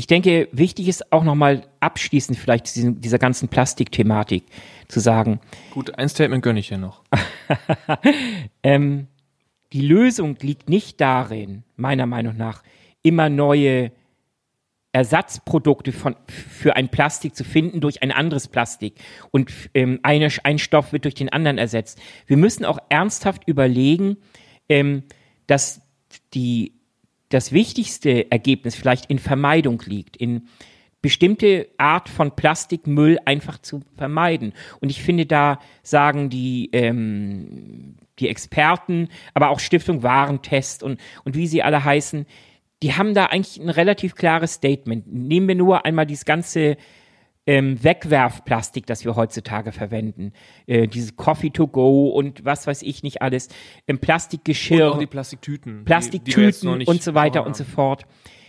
ich denke, wichtig ist auch nochmal abschließend vielleicht diesen, dieser ganzen Plastikthematik zu sagen. Gut, ein Statement gönne ich ja noch. ähm, die Lösung liegt nicht darin, meiner Meinung nach, immer neue Ersatzprodukte von, für ein Plastik zu finden durch ein anderes Plastik und ähm, eine, ein Stoff wird durch den anderen ersetzt. Wir müssen auch ernsthaft überlegen, ähm, dass die, das wichtigste Ergebnis vielleicht in Vermeidung liegt, in bestimmte Art von Plastikmüll einfach zu vermeiden. Und ich finde, da sagen die, ähm, die Experten, aber auch Stiftung Warentest und, und wie sie alle heißen, die haben da eigentlich ein relativ klares Statement. Nehmen wir nur einmal dieses ganze ähm, Wegwerfplastik, das wir heutzutage verwenden. Äh, diese Coffee to go und was weiß ich nicht alles. Ähm, Plastikgeschirr. Und auch die Plastiktüten. Plastiktüten die, die und so weiter und so fort.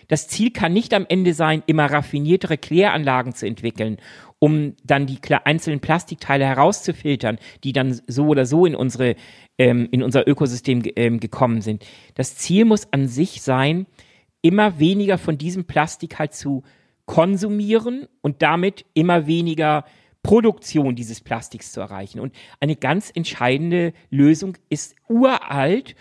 Das Ziel kann nicht am Ende sein, immer raffiniertere Kläranlagen zu entwickeln, um dann die einzelnen Plastikteile herauszufiltern, die dann so oder so in unsere ähm, in unser Ökosystem ähm, gekommen sind. Das Ziel muss an sich sein, immer weniger von diesem Plastik halt zu konsumieren und damit immer weniger Produktion dieses Plastiks zu erreichen. Und eine ganz entscheidende Lösung ist uralt.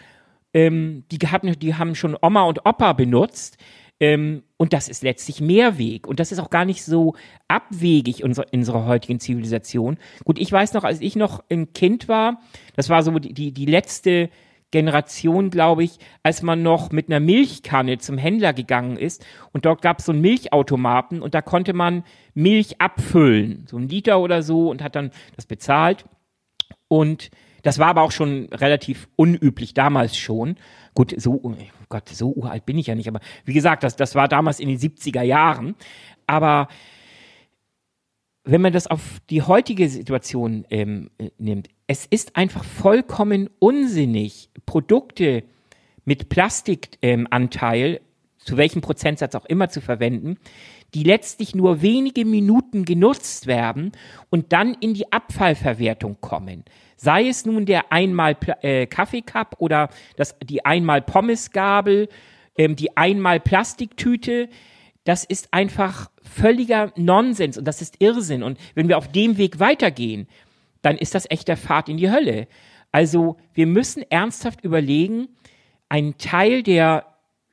Ähm, die, hatten, die haben schon Oma und Opa benutzt. Ähm, und das ist letztlich Mehrweg. Und das ist auch gar nicht so abwegig in unserer heutigen Zivilisation. Gut, ich weiß noch, als ich noch ein Kind war, das war so die, die letzte Generation, glaube ich, als man noch mit einer Milchkanne zum Händler gegangen ist und dort gab es so einen Milchautomaten und da konnte man Milch abfüllen, so ein Liter oder so und hat dann das bezahlt und das war aber auch schon relativ unüblich damals schon. Gut, so, oh Gott, so uralt bin ich ja nicht, aber wie gesagt, das, das war damals in den 70er Jahren. Aber wenn man das auf die heutige Situation ähm, äh, nimmt, es ist einfach vollkommen unsinnig, Produkte mit Plastikanteil, ähm, zu welchem Prozentsatz auch immer zu verwenden, die letztlich nur wenige Minuten genutzt werden und dann in die Abfallverwertung kommen. Sei es nun der einmal äh, Kaffeecup oder das, die einmal Pommesgabel, ähm, die einmal Plastiktüte, das ist einfach völliger Nonsens und das ist Irrsinn. Und wenn wir auf dem Weg weitergehen, dann ist das echt der Pfad in die Hölle. Also wir müssen ernsthaft überlegen, einen Teil der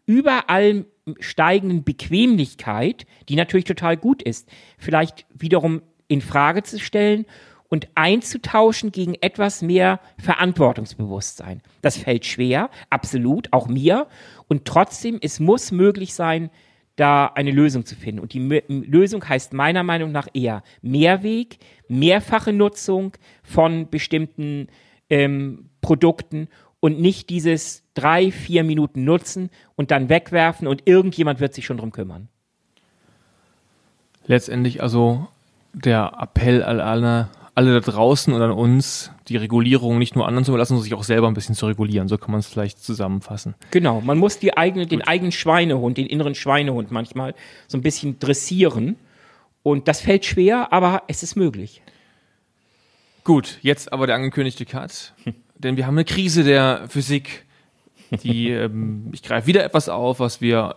überall steigenden Bequemlichkeit, die natürlich total gut ist, vielleicht wiederum in Frage zu stellen und einzutauschen gegen etwas mehr Verantwortungsbewusstsein. Das fällt schwer, absolut, auch mir. Und trotzdem, es muss möglich sein, da eine Lösung zu finden. Und die M Lösung heißt meiner Meinung nach eher Mehrweg, mehrfache Nutzung von bestimmten ähm, Produkten und nicht dieses drei, vier Minuten nutzen und dann wegwerfen und irgendjemand wird sich schon drum kümmern. Letztendlich also der Appell an alle, alle da draußen und an uns, die Regulierung nicht nur anderen zu überlassen, sondern sich auch selber ein bisschen zu regulieren. So kann man es vielleicht zusammenfassen. Genau, man muss die eigene, den eigenen Schweinehund, den inneren Schweinehund manchmal so ein bisschen dressieren. Und das fällt schwer, aber es ist möglich. Gut, jetzt aber der angekündigte Cut. Denn wir haben eine Krise der Physik. Die, ähm, ich greife wieder etwas auf, was wir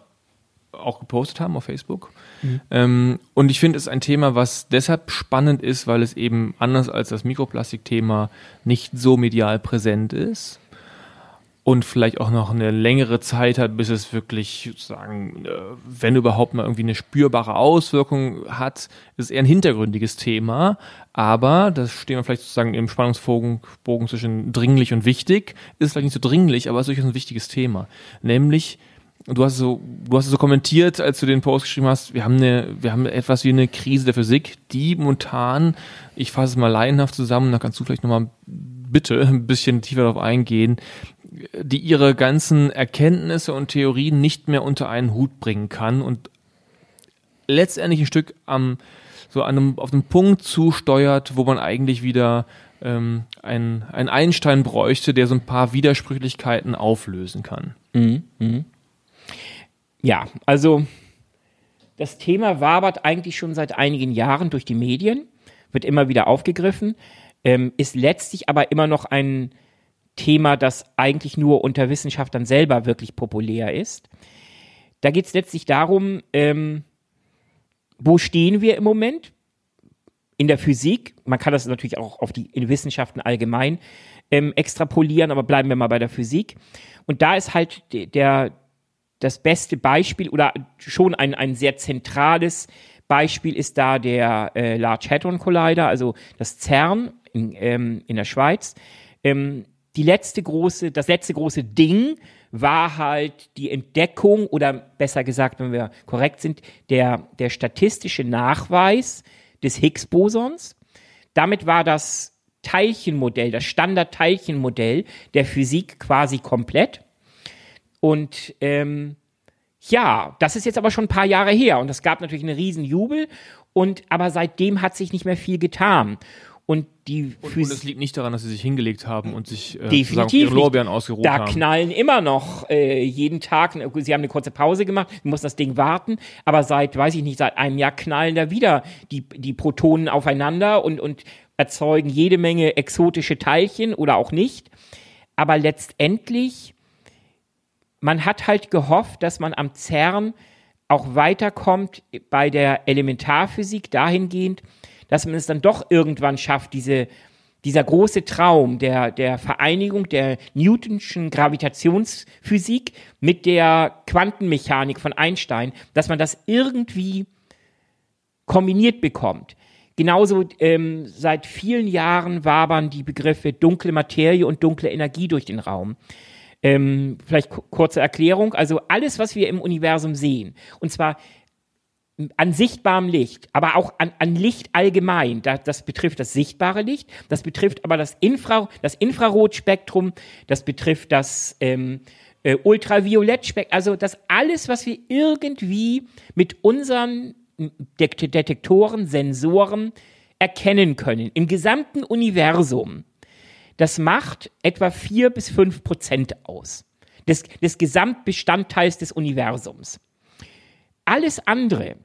auch gepostet haben auf Facebook. Mhm. Ähm, und ich finde es ein Thema, was deshalb spannend ist, weil es eben anders als das Mikroplastikthema nicht so medial präsent ist und vielleicht auch noch eine längere Zeit hat, bis es wirklich sozusagen, äh, wenn überhaupt mal irgendwie eine spürbare Auswirkung hat, ist es eher ein hintergründiges Thema. Aber das stehen wir vielleicht sozusagen im Spannungsbogen Bogen zwischen dringlich und wichtig. Ist vielleicht nicht so dringlich, aber es ist durchaus ein wichtiges Thema. Nämlich du hast so, du hast so kommentiert, als du den Post geschrieben hast, wir haben eine, wir haben etwas wie eine Krise der Physik, die momentan, ich fasse es mal laienhaft zusammen, da kannst du vielleicht nochmal bitte ein bisschen tiefer darauf eingehen, die ihre ganzen Erkenntnisse und Theorien nicht mehr unter einen Hut bringen kann und letztendlich ein Stück am, so an einem, auf den Punkt zusteuert, wo man eigentlich wieder ähm, ein, ein Einstein bräuchte, der so ein paar Widersprüchlichkeiten auflösen kann. Mhm, mh. Ja, also das Thema wabert eigentlich schon seit einigen Jahren durch die Medien, wird immer wieder aufgegriffen. ähm, ist letztlich aber immer noch ein Thema, das eigentlich nur unter Wissenschaftlern selber wirklich populär ist. Da geht es letztlich darum, ähm, wo stehen wir im Moment in der Physik? Man kann das natürlich auch auf die Wissenschaften allgemein ähm, extrapolieren, aber bleiben wir mal bei der Physik. Und da ist halt der, das beste Beispiel oder schon ein, ein sehr zentrales Beispiel ist da der äh, Large Hadron Collider, also das CERN in, ähm, in der Schweiz. Ähm, die letzte große, das letzte große Ding war halt die Entdeckung oder besser gesagt, wenn wir korrekt sind, der, der statistische Nachweis des Higgs-Bosons. Damit war das Teilchenmodell, das Standard-Teilchenmodell der Physik quasi komplett. Und ähm, ja, das ist jetzt aber schon ein paar Jahre her und es gab natürlich einen riesen Jubel und aber seitdem hat sich nicht mehr viel getan. Und die und, und es liegt nicht daran, dass sie sich hingelegt haben und sich äh, definitiv ihre Lorbeeren ausgeruht da haben. Da knallen immer noch äh, jeden Tag, sie haben eine kurze Pause gemacht, mussten das Ding warten, aber seit, weiß ich nicht, seit einem Jahr knallen da wieder die, die Protonen aufeinander und, und erzeugen jede Menge exotische Teilchen oder auch nicht. Aber letztendlich man hat halt gehofft, dass man am CERN auch weiterkommt bei der Elementarphysik dahingehend, dass man es dann doch irgendwann schafft, diese, dieser große Traum der, der Vereinigung der Newtonschen Gravitationsphysik mit der Quantenmechanik von Einstein, dass man das irgendwie kombiniert bekommt. Genauso ähm, seit vielen Jahren wabern die Begriffe dunkle Materie und dunkle Energie durch den Raum. Ähm, vielleicht kurze Erklärung. Also alles, was wir im Universum sehen, und zwar an sichtbarem Licht, aber auch an, an Licht allgemein. Das, das betrifft das sichtbare Licht, das betrifft aber das, Infra, das Infrarotspektrum, das betrifft das ähm, äh, Ultraviolettspektrum, also das alles, was wir irgendwie mit unseren Detektoren, Sensoren erkennen können, im gesamten Universum. Das macht etwa vier bis fünf Prozent aus des, des Gesamtbestandteils des Universums. Alles andere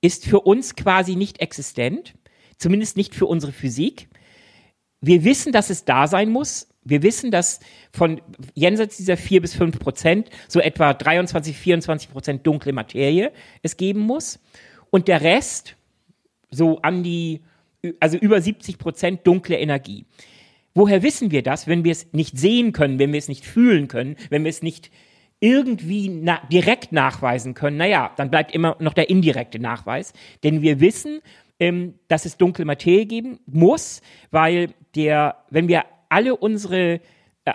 ist für uns quasi nicht existent, zumindest nicht für unsere Physik. Wir wissen, dass es da sein muss. Wir wissen, dass von jenseits dieser vier bis fünf Prozent so etwa 23, 24 Prozent dunkle Materie es geben muss. Und der Rest, so an die also über 70 Prozent dunkle Energie. Woher wissen wir das, wenn wir es nicht sehen können, wenn wir es nicht fühlen können, wenn wir es nicht irgendwie na direkt nachweisen können? Naja, dann bleibt immer noch der indirekte Nachweis. Denn wir wissen, ähm, dass es dunkle Materie geben muss, weil der, wenn wir alle unsere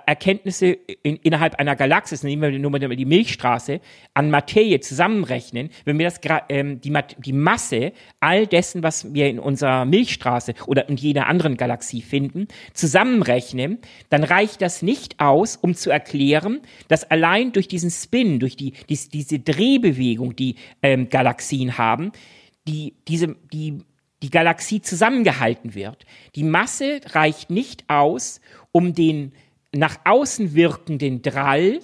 Erkenntnisse in, innerhalb einer Galaxis, nehmen wir nur mal die Milchstraße, an Materie zusammenrechnen, wenn wir das ähm, die, die Masse all dessen, was wir in unserer Milchstraße oder in jeder anderen Galaxie finden, zusammenrechnen, dann reicht das nicht aus, um zu erklären, dass allein durch diesen Spin, durch die, die diese Drehbewegung, die ähm, Galaxien haben, die diese die die Galaxie zusammengehalten wird. Die Masse reicht nicht aus, um den nach außen wirkenden Drall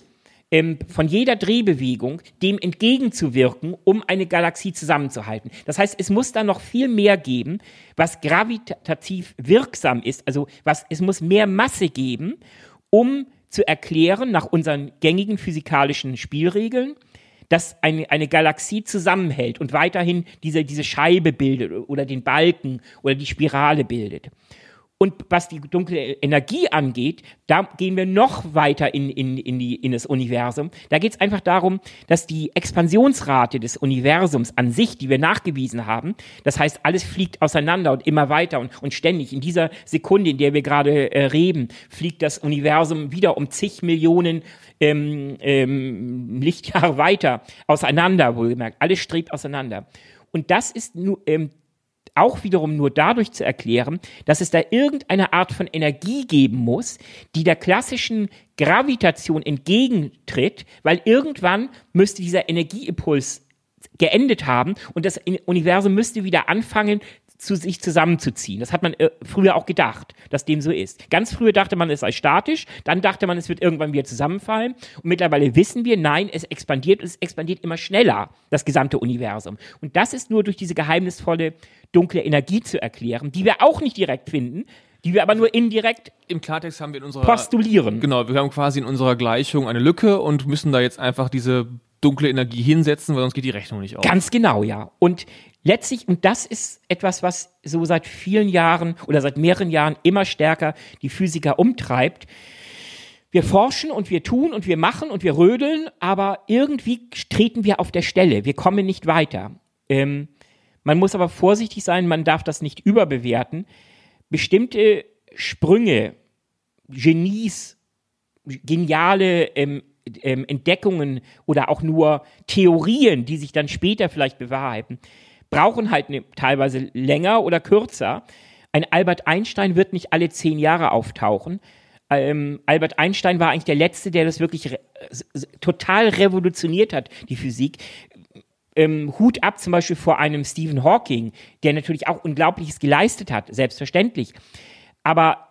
ähm, von jeder Drehbewegung dem entgegenzuwirken, um eine Galaxie zusammenzuhalten. Das heißt, es muss da noch viel mehr geben, was gravitativ wirksam ist. Also was, es muss mehr Masse geben, um zu erklären, nach unseren gängigen physikalischen Spielregeln, dass eine, eine Galaxie zusammenhält und weiterhin diese, diese Scheibe bildet oder den Balken oder die Spirale bildet. Und was die dunkle Energie angeht, da gehen wir noch weiter in, in, in, die, in das Universum. Da geht es einfach darum, dass die Expansionsrate des Universums an sich, die wir nachgewiesen haben, das heißt, alles fliegt auseinander und immer weiter und, und ständig. In dieser Sekunde, in der wir gerade äh, reden, fliegt das Universum wieder um zig Millionen ähm, ähm, Lichtjahre weiter auseinander, wohlgemerkt. Alles strebt auseinander. Und das ist nur, ähm, auch wiederum nur dadurch zu erklären, dass es da irgendeine Art von Energie geben muss, die der klassischen Gravitation entgegentritt, weil irgendwann müsste dieser Energieimpuls geendet haben und das Universum müsste wieder anfangen zu sich zusammenzuziehen. Das hat man äh, früher auch gedacht, dass dem so ist. Ganz früher dachte man, es sei statisch, dann dachte man, es wird irgendwann wieder zusammenfallen. Und mittlerweile wissen wir, nein, es expandiert und es expandiert immer schneller, das gesamte Universum. Und das ist nur durch diese geheimnisvolle dunkle Energie zu erklären, die wir auch nicht direkt finden, die wir aber nur indirekt Im Klartext haben wir in unserer postulieren. Genau, wir haben quasi in unserer Gleichung eine Lücke und müssen da jetzt einfach diese dunkle Energie hinsetzen, weil sonst geht die Rechnung nicht auf. Ganz genau, ja. Und letztlich, und das ist etwas, was so seit vielen Jahren oder seit mehreren Jahren immer stärker die Physiker umtreibt. Wir forschen und wir tun und wir machen und wir rödeln, aber irgendwie treten wir auf der Stelle. Wir kommen nicht weiter. Ähm, man muss aber vorsichtig sein, man darf das nicht überbewerten. Bestimmte Sprünge, Genies, geniale ähm, ähm, Entdeckungen oder auch nur Theorien, die sich dann später vielleicht bewahrheiten, brauchen halt ne, teilweise länger oder kürzer. Ein Albert Einstein wird nicht alle zehn Jahre auftauchen. Ähm, Albert Einstein war eigentlich der Letzte, der das wirklich re total revolutioniert hat, die Physik. Ähm, Hut ab zum Beispiel vor einem Stephen Hawking, der natürlich auch Unglaubliches geleistet hat, selbstverständlich. Aber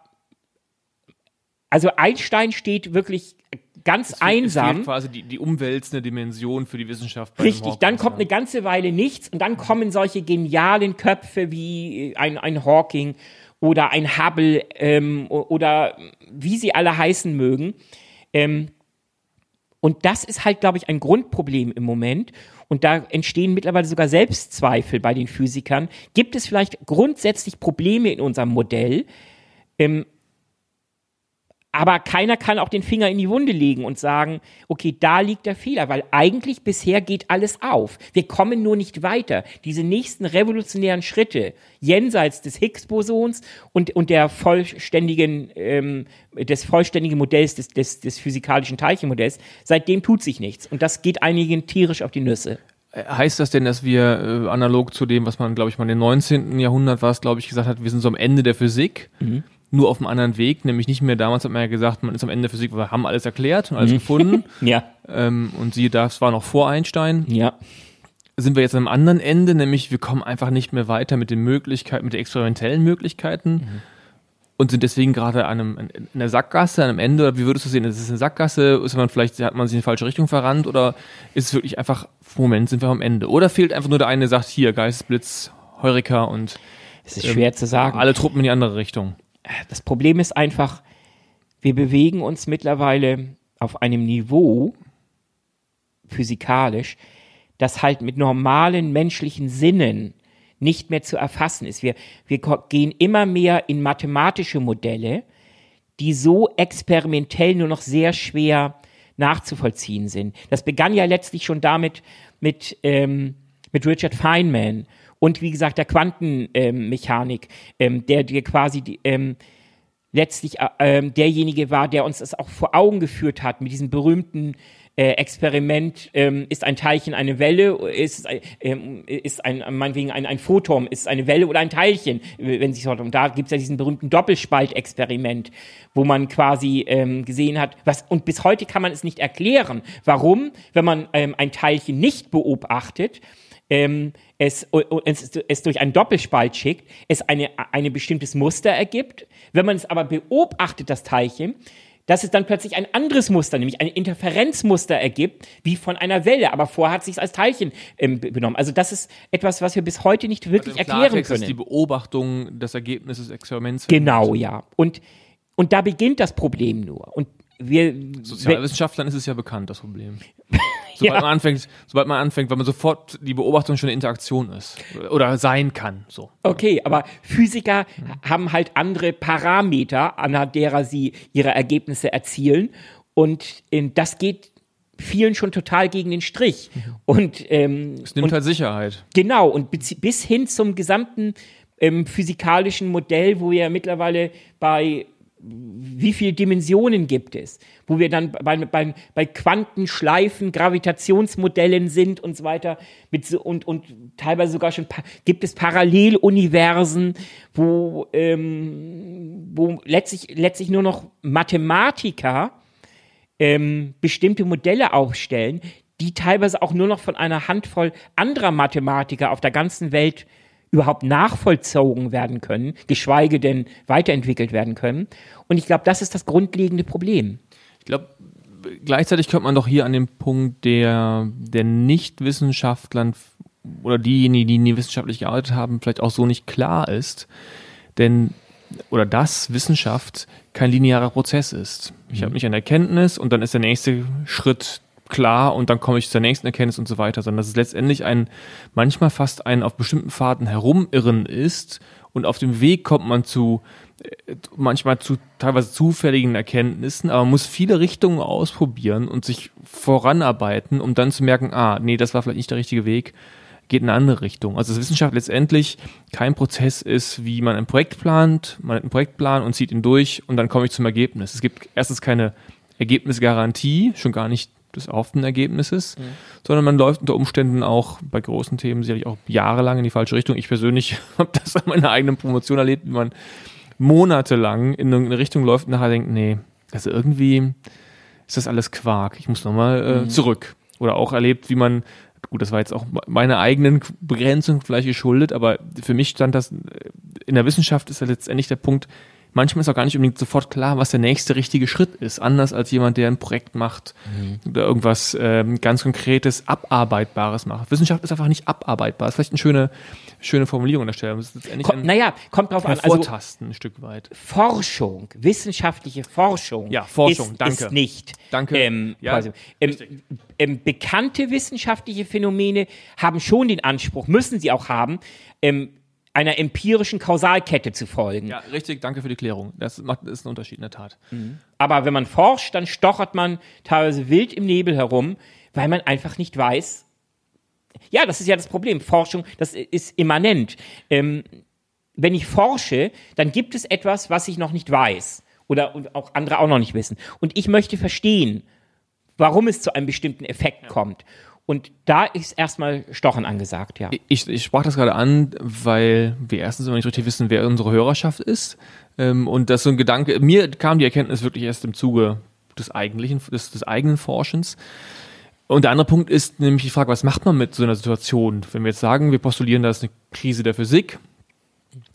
also Einstein steht wirklich ganz Es fehlt- Es einsam. fehlt quasi die, die umwälzende Dimension für die Wissenschaft. bei Richtig, dann kommt ja. eine ganze Weile nichts und dann kommen solche genialen Köpfe wie ein, ein Hawking oder ein Hubble ähm, oder wie sie alle heißen mögen. Ähm, und das ist halt, glaube ich, ein Grundproblem im Moment. Und da entstehen mittlerweile sogar Selbstzweifel bei den Physikern. Gibt es vielleicht grundsätzlich Probleme in unserem Modell? Ähm, aber keiner kann auch den Finger in die Wunde legen und sagen, okay, da liegt der Fehler, weil eigentlich bisher geht alles auf. Wir kommen nur nicht weiter. Diese nächsten revolutionären Schritte jenseits des Higgs-Bosons und, und der vollständigen, ähm, des vollständigen Modells, des, des, des physikalischen Teilchenmodells, seitdem tut sich nichts. Und das geht einigen tierisch auf die Nüsse. Heißt das denn, dass wir äh, analog zu dem, was man, glaube ich, mal im 19. Jahrhundert war, es, glaube ich, gesagt hat, wir sind so am Ende der Physik, Mhm. Nur auf einem anderen Weg, nämlich nicht mehr damals hat man ja gesagt, man ist am Ende der Physik, wir haben alles erklärt und Mhm. alles gefunden. Ja, ähm, und siehe, das war noch vor Einstein. ja. Sind wir jetzt am anderen Ende, nämlich wir kommen einfach nicht mehr weiter mit den Möglichkeiten, mit den experimentellen Möglichkeiten Mhm. und sind deswegen gerade an einem, in einer Sackgasse, an einem Ende, oder wie würdest du sehen? Ist es eine Sackgasse? Ist man vielleicht, hat man sich in die falsche Richtung verrannt oder ist es wirklich einfach, Moment, sind wir am Ende? Oder fehlt einfach nur der eine, der sagt, hier, Geistesblitz, Heureka und Es ist schwer zu sagen. alle Truppen in die andere Richtung. Das Problem ist einfach, wir bewegen uns mittlerweile auf einem Niveau, physikalisch, das halt mit normalen menschlichen Sinnen nicht mehr zu erfassen ist. Wir, wir gehen immer mehr in mathematische Modelle, die so experimentell nur noch sehr schwer nachzuvollziehen sind. Das begann ja letztlich schon damit mit, ähm, mit Richard Feynman und wie gesagt der Quantenmechanik, ähm, der dir quasi ähm, letztlich äh, ähm, derjenige war, der uns das auch vor Augen geführt hat mit diesem berühmten äh, Experiment, ähm, ist ein Teilchen eine Welle, ist, es ein- ähm, ist ein, meinetwegen ein, ein Photon, ist es eine Welle oder ein Teilchen, wenn sich so und da gibt's ja diesen berühmten Doppelspaltexperiment, wo man quasi ähm, gesehen hat, was und bis heute kann man es nicht erklären, warum, wenn man ähm, ein Teilchen nicht beobachtet, ähm, es, es, es durch einen Doppelspalt schickt, es eine, eine bestimmtes Muster ergibt. Wenn man es aber beobachtet, das Teilchen, dass es dann plötzlich ein anderes Muster, nämlich ein Interferenzmuster ergibt, wie von einer Welle. Aber vorher hat es sich als Teilchen ähm, be- benommen. Also das ist etwas, was wir bis heute nicht wirklich Also erklären können. ist die Beobachtung des Ergebnisses des Experiments. Genau, ja. Und, und da beginnt das Problem nur. Und wir, Sozialwissenschaftlern ist es ja bekannt, das Problem. Sobald, Ja. man anfängt, sobald man anfängt, weil man sofort die Beobachtung schon eine Interaktion ist. Oder sein kann. So. Okay, aber Physiker haben halt andere Parameter, anhand derer sie ihre Ergebnisse erzielen. Und ähm, das geht vielen schon total gegen den Strich. Und, ähm, Es nimmt und halt Sicherheit. genau, und bis hin zum gesamten ähm, physikalischen Modell, wo wir mittlerweile bei wie viele Dimensionen gibt es, wo wir dann bei, bei, bei Quantenschleifen, Gravitationsmodellen sind und so weiter, mit und, und teilweise sogar schon gibt es Paralleluniversen, wo, ähm, wo letztlich, letztlich nur noch Mathematiker ähm, bestimmte Modelle aufstellen, die teilweise auch nur noch von einer Handvoll anderer Mathematiker auf der ganzen Welt überhaupt nachvollzogen werden können, geschweige denn weiterentwickelt werden können. Und ich glaube, das ist das grundlegende Problem. Ich glaube, gleichzeitig kommt man doch hier an den Punkt der, der Nichtwissenschaftlern oder diejenigen, die nie wissenschaftlich gearbeitet haben, vielleicht auch so nicht klar ist. Denn, oder dass Wissenschaft kein linearer Prozess ist. Ich mhm. habe nicht eine Erkenntnis und dann ist der nächste Schritt klar und dann komme ich zur nächsten Erkenntnis und so weiter, sondern dass es letztendlich ein, manchmal fast ein auf bestimmten Faden herumirren ist und auf dem Weg kommt man zu äh, manchmal zu teilweise zufälligen Erkenntnissen, aber man muss viele Richtungen ausprobieren und sich voranarbeiten, um dann zu merken, ah, nee, das war vielleicht nicht der richtige Weg, geht in eine andere Richtung. Also dass Wissenschaft letztendlich kein Prozess ist, wie man ein Projekt plant, man hat einen Projektplan und zieht ihn durch und dann komme ich zum Ergebnis. Es gibt erstens keine Ergebnisgarantie, schon gar nicht des erhofften Ergebnisses, mhm. sondern man läuft unter Umständen auch bei großen Themen sicherlich auch jahrelang in die falsche Richtung. Ich persönlich habe das an meiner eigenen Promotion erlebt, wie man monatelang in eine Richtung läuft und nachher denkt, nee, also irgendwie ist das alles Quark. Ich muss nochmal äh, mhm. zurück. Oder auch erlebt, wie man, gut, das war jetzt auch meine eigenen Begrenzung vielleicht geschuldet, aber für mich stand das, in der Wissenschaft ist ja letztendlich der Punkt, manchmal ist auch gar nicht unbedingt sofort klar, was der nächste richtige Schritt ist. Anders als jemand, der ein Projekt macht mhm. oder irgendwas ähm, ganz Konkretes, Abarbeitbares macht. Wissenschaft ist einfach nicht abarbeitbar. Das ist vielleicht eine schöne, schöne Formulierung an der Stelle. Komm, naja, kommt drauf an. Also Vortasten ein Stück weit. Forschung, wissenschaftliche Forschung. Ja, Forschung, ist, danke. Ist nicht. Danke. Ähm, ja, ähm, ähm, bekannte wissenschaftliche Phänomene haben schon den Anspruch, müssen sie auch haben, ähm, einer empirischen Kausalkette zu folgen. Ja, richtig, danke für die Klärung. Das macht ist ein Unterschied in der Tat. Mhm. Aber wenn man forscht, dann stochert man teilweise wild im Nebel herum, weil man einfach nicht weiß. Ja, das ist ja das Problem. Forschung, das ist immanent. Ähm, wenn ich forsche, dann gibt es etwas, was ich noch nicht weiß oder und auch andere auch noch nicht wissen. Und ich möchte verstehen, warum es zu einem bestimmten Effekt ja. kommt. Und da ist erstmal Stochen angesagt, ja. Ich, ich sprach das gerade an, weil wir erstens immer nicht richtig wissen, wer unsere Hörerschaft ist. Ähm, und das so ein Gedanke, mir kam die Erkenntnis wirklich erst im Zuge des eigentlichen, des, des eigenen Forschens. Und der andere Punkt ist nämlich die Frage, was macht man mit so einer Situation? Wenn wir jetzt sagen, wir postulieren, da ist eine Krise der Physik,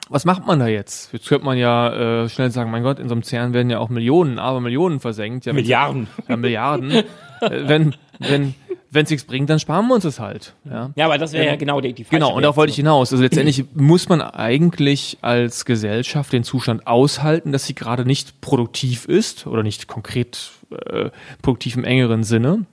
was macht man da jetzt? Jetzt könnte man ja äh, schnell sagen, mein Gott, in so einem CERN werden ja auch Millionen, aber Millionen versenkt. Ja, Milliarden. Ja, Milliarden. äh, wenn, wenn, wenn es nichts bringt, dann sparen wir uns das halt. Ja, ja aber das wäre ja genau die, die Genau, und darauf wollte ich hinaus. Also letztendlich muss man eigentlich als Gesellschaft den Zustand aushalten, dass sie gerade nicht produktiv ist oder nicht konkret äh, produktiv im engeren Sinne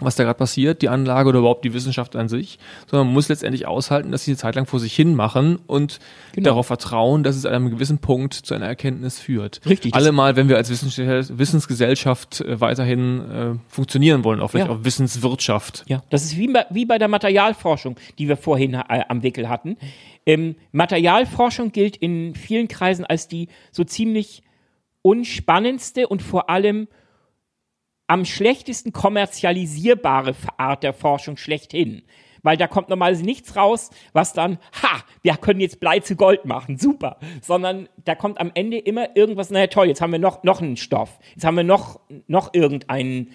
was da gerade passiert, die Anlage oder überhaupt die Wissenschaft an sich, sondern man muss letztendlich aushalten, dass sie eine Zeit lang vor sich hin machen und genau. darauf vertrauen, dass es an einem gewissen Punkt zu einer Erkenntnis führt. Richtig. Allemal, wenn wir als Wissens Wissensgesellschaft äh, weiterhin äh, funktionieren wollen, auch vielleicht ja. auch Wissenswirtschaft. Ja, das ist wie bei, wie bei der Materialforschung, die wir vorhin äh, am Wickel hatten. Ähm, Materialforschung gilt in vielen Kreisen als die so ziemlich unspannendste und vor allem am schlechtesten kommerzialisierbare Art der Forschung schlechthin. Weil da kommt normalerweise nichts raus, was dann, ha, wir können jetzt Blei zu Gold machen, super. Sondern da kommt am Ende immer irgendwas, naja toll, jetzt haben wir noch, noch einen Stoff, jetzt haben wir noch, noch irgendeinen,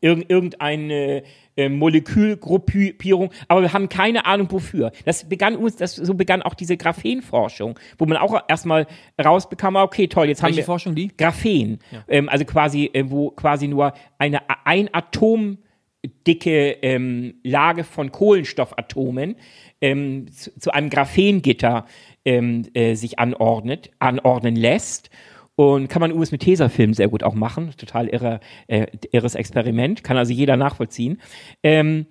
irgendeine äh, Molekülgruppierung, aber wir haben keine Ahnung wofür. Das begann uns, das, so begann auch diese Graphenforschung, wo man auch erstmal rausbekam, okay, toll, jetzt Welche haben wir Forschung die? Graphen, ja. ähm, also quasi, äh, wo quasi nur eine ein Atom dicke ähm, Lage von Kohlenstoffatomen ähm, zu, zu, einem Graphengitter ähm, äh, sich anordnet, anordnen lässt und kann man übrigens mit Tesafilm sehr gut auch machen. Total irre, äh, irres Experiment. Kann also jeder nachvollziehen. Ähm,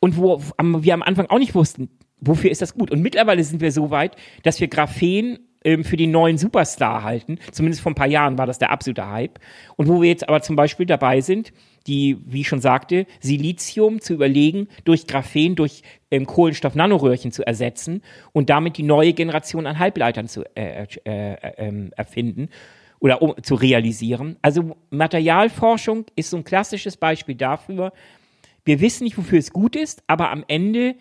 und wo wir am Anfang auch nicht wussten, wofür ist das gut. Und mittlerweile sind wir so weit, dass wir Graphen ähm, für den neuen Superstar halten. Zumindest vor ein paar Jahren war das der absolute Hype. Und wo wir jetzt aber zum Beispiel dabei sind, die, wie ich schon sagte, Silizium zu überlegen, durch Graphen, durch ähm, Kohlenstoff-Nanoröhrchen zu ersetzen und damit die neue Generation an Halbleitern zu äh, äh, äh, ähm, erfinden oder um, zu realisieren. Also Materialforschung ist so ein klassisches Beispiel dafür. Wir wissen nicht, wofür es gut ist, aber am Ende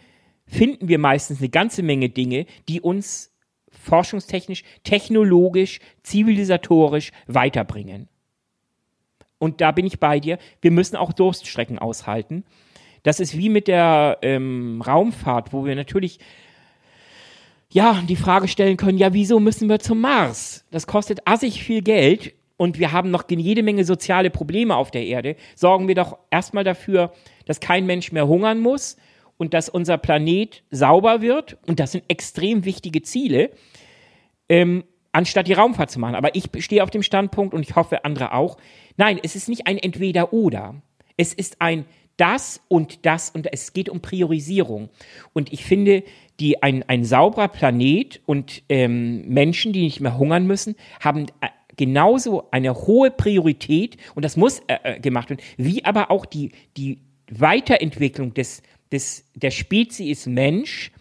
finden wir meistens eine ganze Menge Dinge, die uns forschungstechnisch, technologisch, zivilisatorisch weiterbringen. Und da bin ich bei dir. Wir müssen auch Durststrecken aushalten. Das ist wie mit der ähm, Raumfahrt, wo wir natürlich ja, die Frage stellen können, ja, wieso müssen wir zum Mars? Das kostet assig viel Geld und wir haben noch jede Menge soziale Probleme auf der Erde. Sorgen wir doch erstmal dafür, dass kein Mensch mehr hungern muss und dass unser Planet sauber wird. Und das sind extrem wichtige Ziele, ähm, anstatt die Raumfahrt zu machen. Aber ich stehe auf dem Standpunkt und ich hoffe andere auch. Nein, es ist nicht ein Entweder-Oder. Es ist ein das und das und es geht um Priorisierung. Und ich finde, die, ein, ein sauberer Planet und ähm, Menschen, die nicht mehr hungern müssen, haben äh, genauso eine hohe Priorität und das muss äh, äh, gemacht werden, wie aber auch die, die Weiterentwicklung des, des, der Spezies Mensch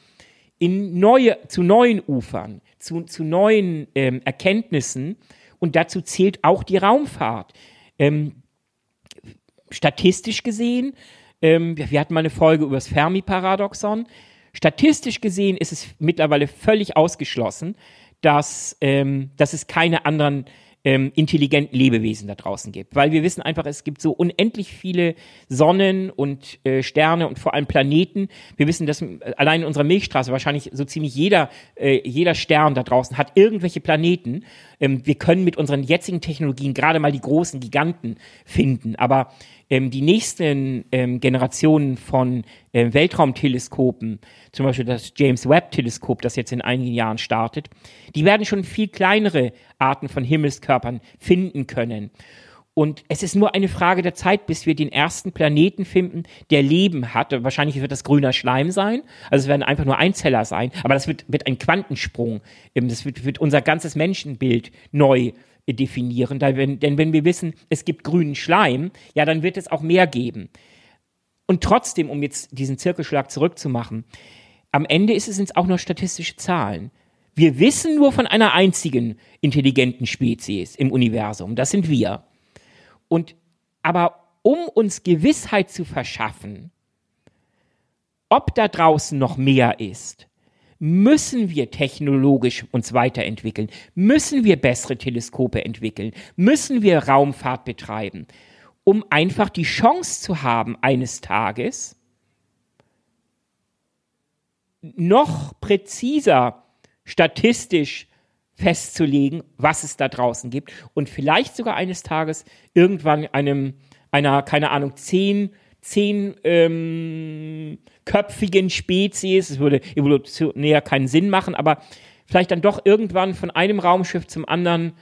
in neue, zu neuen Ufern, zu, zu neuen ähm, Erkenntnissen und dazu zählt auch die Raumfahrt. Ähm, statistisch gesehen, ähm, wir hatten mal eine Folge über das Fermi-Paradoxon, statistisch gesehen ist es mittlerweile völlig ausgeschlossen, dass, ähm, dass es keine anderen ähm, intelligenten Lebewesen da draußen gibt. Weil wir wissen einfach, es gibt so unendlich viele Sonnen und äh, Sterne und vor allem Planeten. Wir wissen, dass äh, allein in unserer Milchstraße wahrscheinlich so ziemlich jeder, äh, jeder Stern da draußen hat irgendwelche Planeten. Ähm, wir können mit unseren jetzigen Technologien gerade mal die großen Giganten finden. Aber ähm, die nächsten ähm, Generationen von ähm, Weltraumteleskopen, zum Beispiel das James Webb-Teleskop, das jetzt in einigen Jahren startet, die werden schon viel kleinere Arten von Himmelskörpern finden können. Und es ist nur eine Frage der Zeit, bis wir den ersten Planeten finden, der Leben hat. Wahrscheinlich wird das grüner Schleim sein. Also es werden einfach nur Einzeller sein. Aber das wird, wird ein Quantensprung. Ähm, das wird, wird unser ganzes Menschenbild neu definieren. Denn wenn wir wissen, es gibt grünen Schleim, ja, dann wird es auch mehr geben. Und trotzdem, um jetzt diesen Zirkelschlag zurückzumachen, am Ende ist es uns auch nur statistische Zahlen. Wir wissen nur von einer einzigen intelligenten Spezies im Universum. Das sind wir. Und aber um uns Gewissheit zu verschaffen, ob da draußen noch mehr ist, müssen wir technologisch uns weiterentwickeln, müssen wir bessere Teleskope entwickeln, müssen wir Raumfahrt betreiben, um einfach die Chance zu haben, eines Tages noch präziser statistisch festzulegen, was es da draußen gibt und vielleicht sogar eines Tages irgendwann einem einer keine Ahnung zehn zehn ähm, köpfigen Spezies, es würde evolutionär keinen Sinn machen, aber vielleicht dann doch irgendwann von einem Raumschiff zum anderen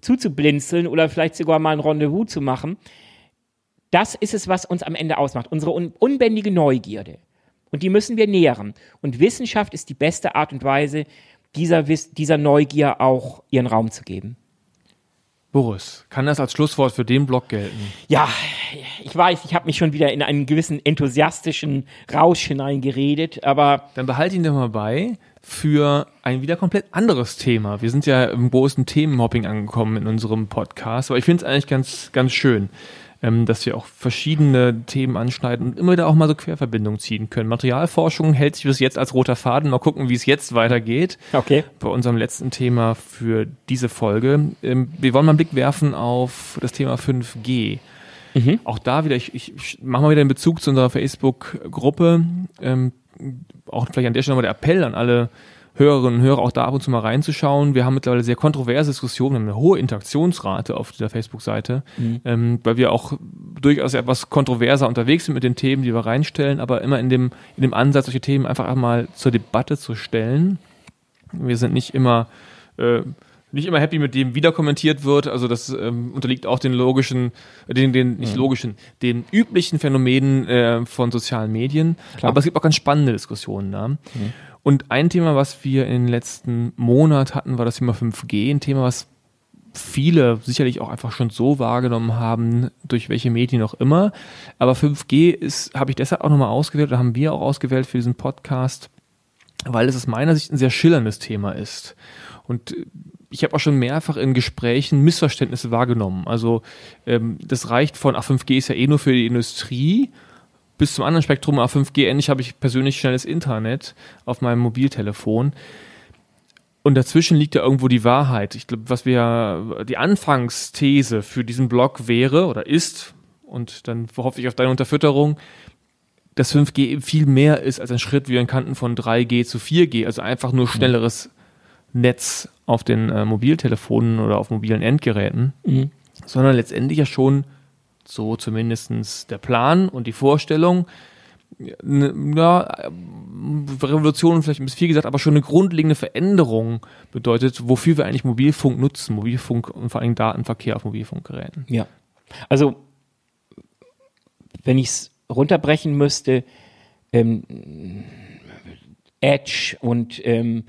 zuzublinzeln oder vielleicht sogar mal ein Rendezvous zu machen. Das ist es, was uns am Ende ausmacht, unsere un unbändige Neugierde. Und die müssen wir nähren. Und Wissenschaft ist die beste Art und Weise, dieser, dieser Neugier auch ihren Raum zu geben. Boris, kann das als Schlusswort für den Blog gelten? Ja, ich weiß, ich habe mich schon wieder in einen gewissen enthusiastischen Rausch hineingeredet, aber. Dann behalte ihn doch mal bei für ein wieder komplett anderes Thema. Wir sind ja im großen Themenhopping angekommen in unserem Podcast, aber ich finde es eigentlich ganz, ganz schön ähm, dass wir auch verschiedene Themen anschneiden und immer wieder auch mal so Querverbindungen ziehen können. Materialforschung hält sich bis jetzt als roter Faden. Mal gucken, wie es jetzt weitergeht. Okay. Bei unserem letzten Thema für diese Folge. Ähm, wir wollen mal einen Blick werfen auf das Thema 5G. Mhm. Auch da wieder, ich, ich, mache mal wieder einen Bezug zu unserer Facebook-Gruppe. Ähm, auch vielleicht an der Stelle nochmal der Appell an alle Hörerinnen und Hörer auch da ab und zu mal reinzuschauen. Wir haben mittlerweile sehr kontroverse Diskussionen, wir haben eine hohe Interaktionsrate auf dieser Facebook-Seite, mhm. ähm, weil wir auch durchaus etwas kontroverser unterwegs sind mit den Themen, die wir reinstellen, aber immer in dem, in dem Ansatz, solche Themen einfach einmal zur Debatte zu stellen. Wir sind nicht immer äh, nicht immer happy mit dem, wie da kommentiert wird. Also das ähm, unterliegt auch den logischen, den, den nicht mhm. logischen, den üblichen Phänomenen äh, von sozialen Medien. Klar. Aber es gibt auch ganz spannende Diskussionen da. Mhm. Und ein Thema, was wir in den letzten Monat hatten, war das Thema 5G. Ein Thema, was viele sicherlich auch einfach schon so wahrgenommen haben, durch welche Medien auch immer. Aber 5G ist, habe ich deshalb auch nochmal ausgewählt, oder haben wir auch ausgewählt für diesen Podcast, weil es aus meiner Sicht ein sehr schillerndes Thema ist. Und ich habe auch schon mehrfach in Gesprächen Missverständnisse wahrgenommen. Also ähm, das reicht von, ach, 5G ist ja eh nur für die Industrie bis zum anderen Spektrum A5G. Endlich habe ich persönlich schnelles Internet auf meinem Mobiltelefon. Und dazwischen liegt ja irgendwo die Wahrheit. Ich glaube, was wir, die Anfangsthese für diesen Blog wäre oder ist, und dann hoffe ich auf deine Unterfütterung, dass 5G viel mehr ist als ein Schritt wie ein Kanten von 3G zu 4G, also einfach nur schnelleres Netz auf den äh, Mobiltelefonen oder auf mobilen Endgeräten, Mhm. sondern letztendlich ja schon so zumindestens der Plan und die Vorstellung, ja, Revolution vielleicht ein bisschen viel gesagt, aber schon eine grundlegende Veränderung bedeutet, wofür wir eigentlich Mobilfunk nutzen, Mobilfunk und vor allem Datenverkehr auf Mobilfunkgeräten. Ja. Also, wenn ich es runterbrechen müsste, ähm, Edge und ähm,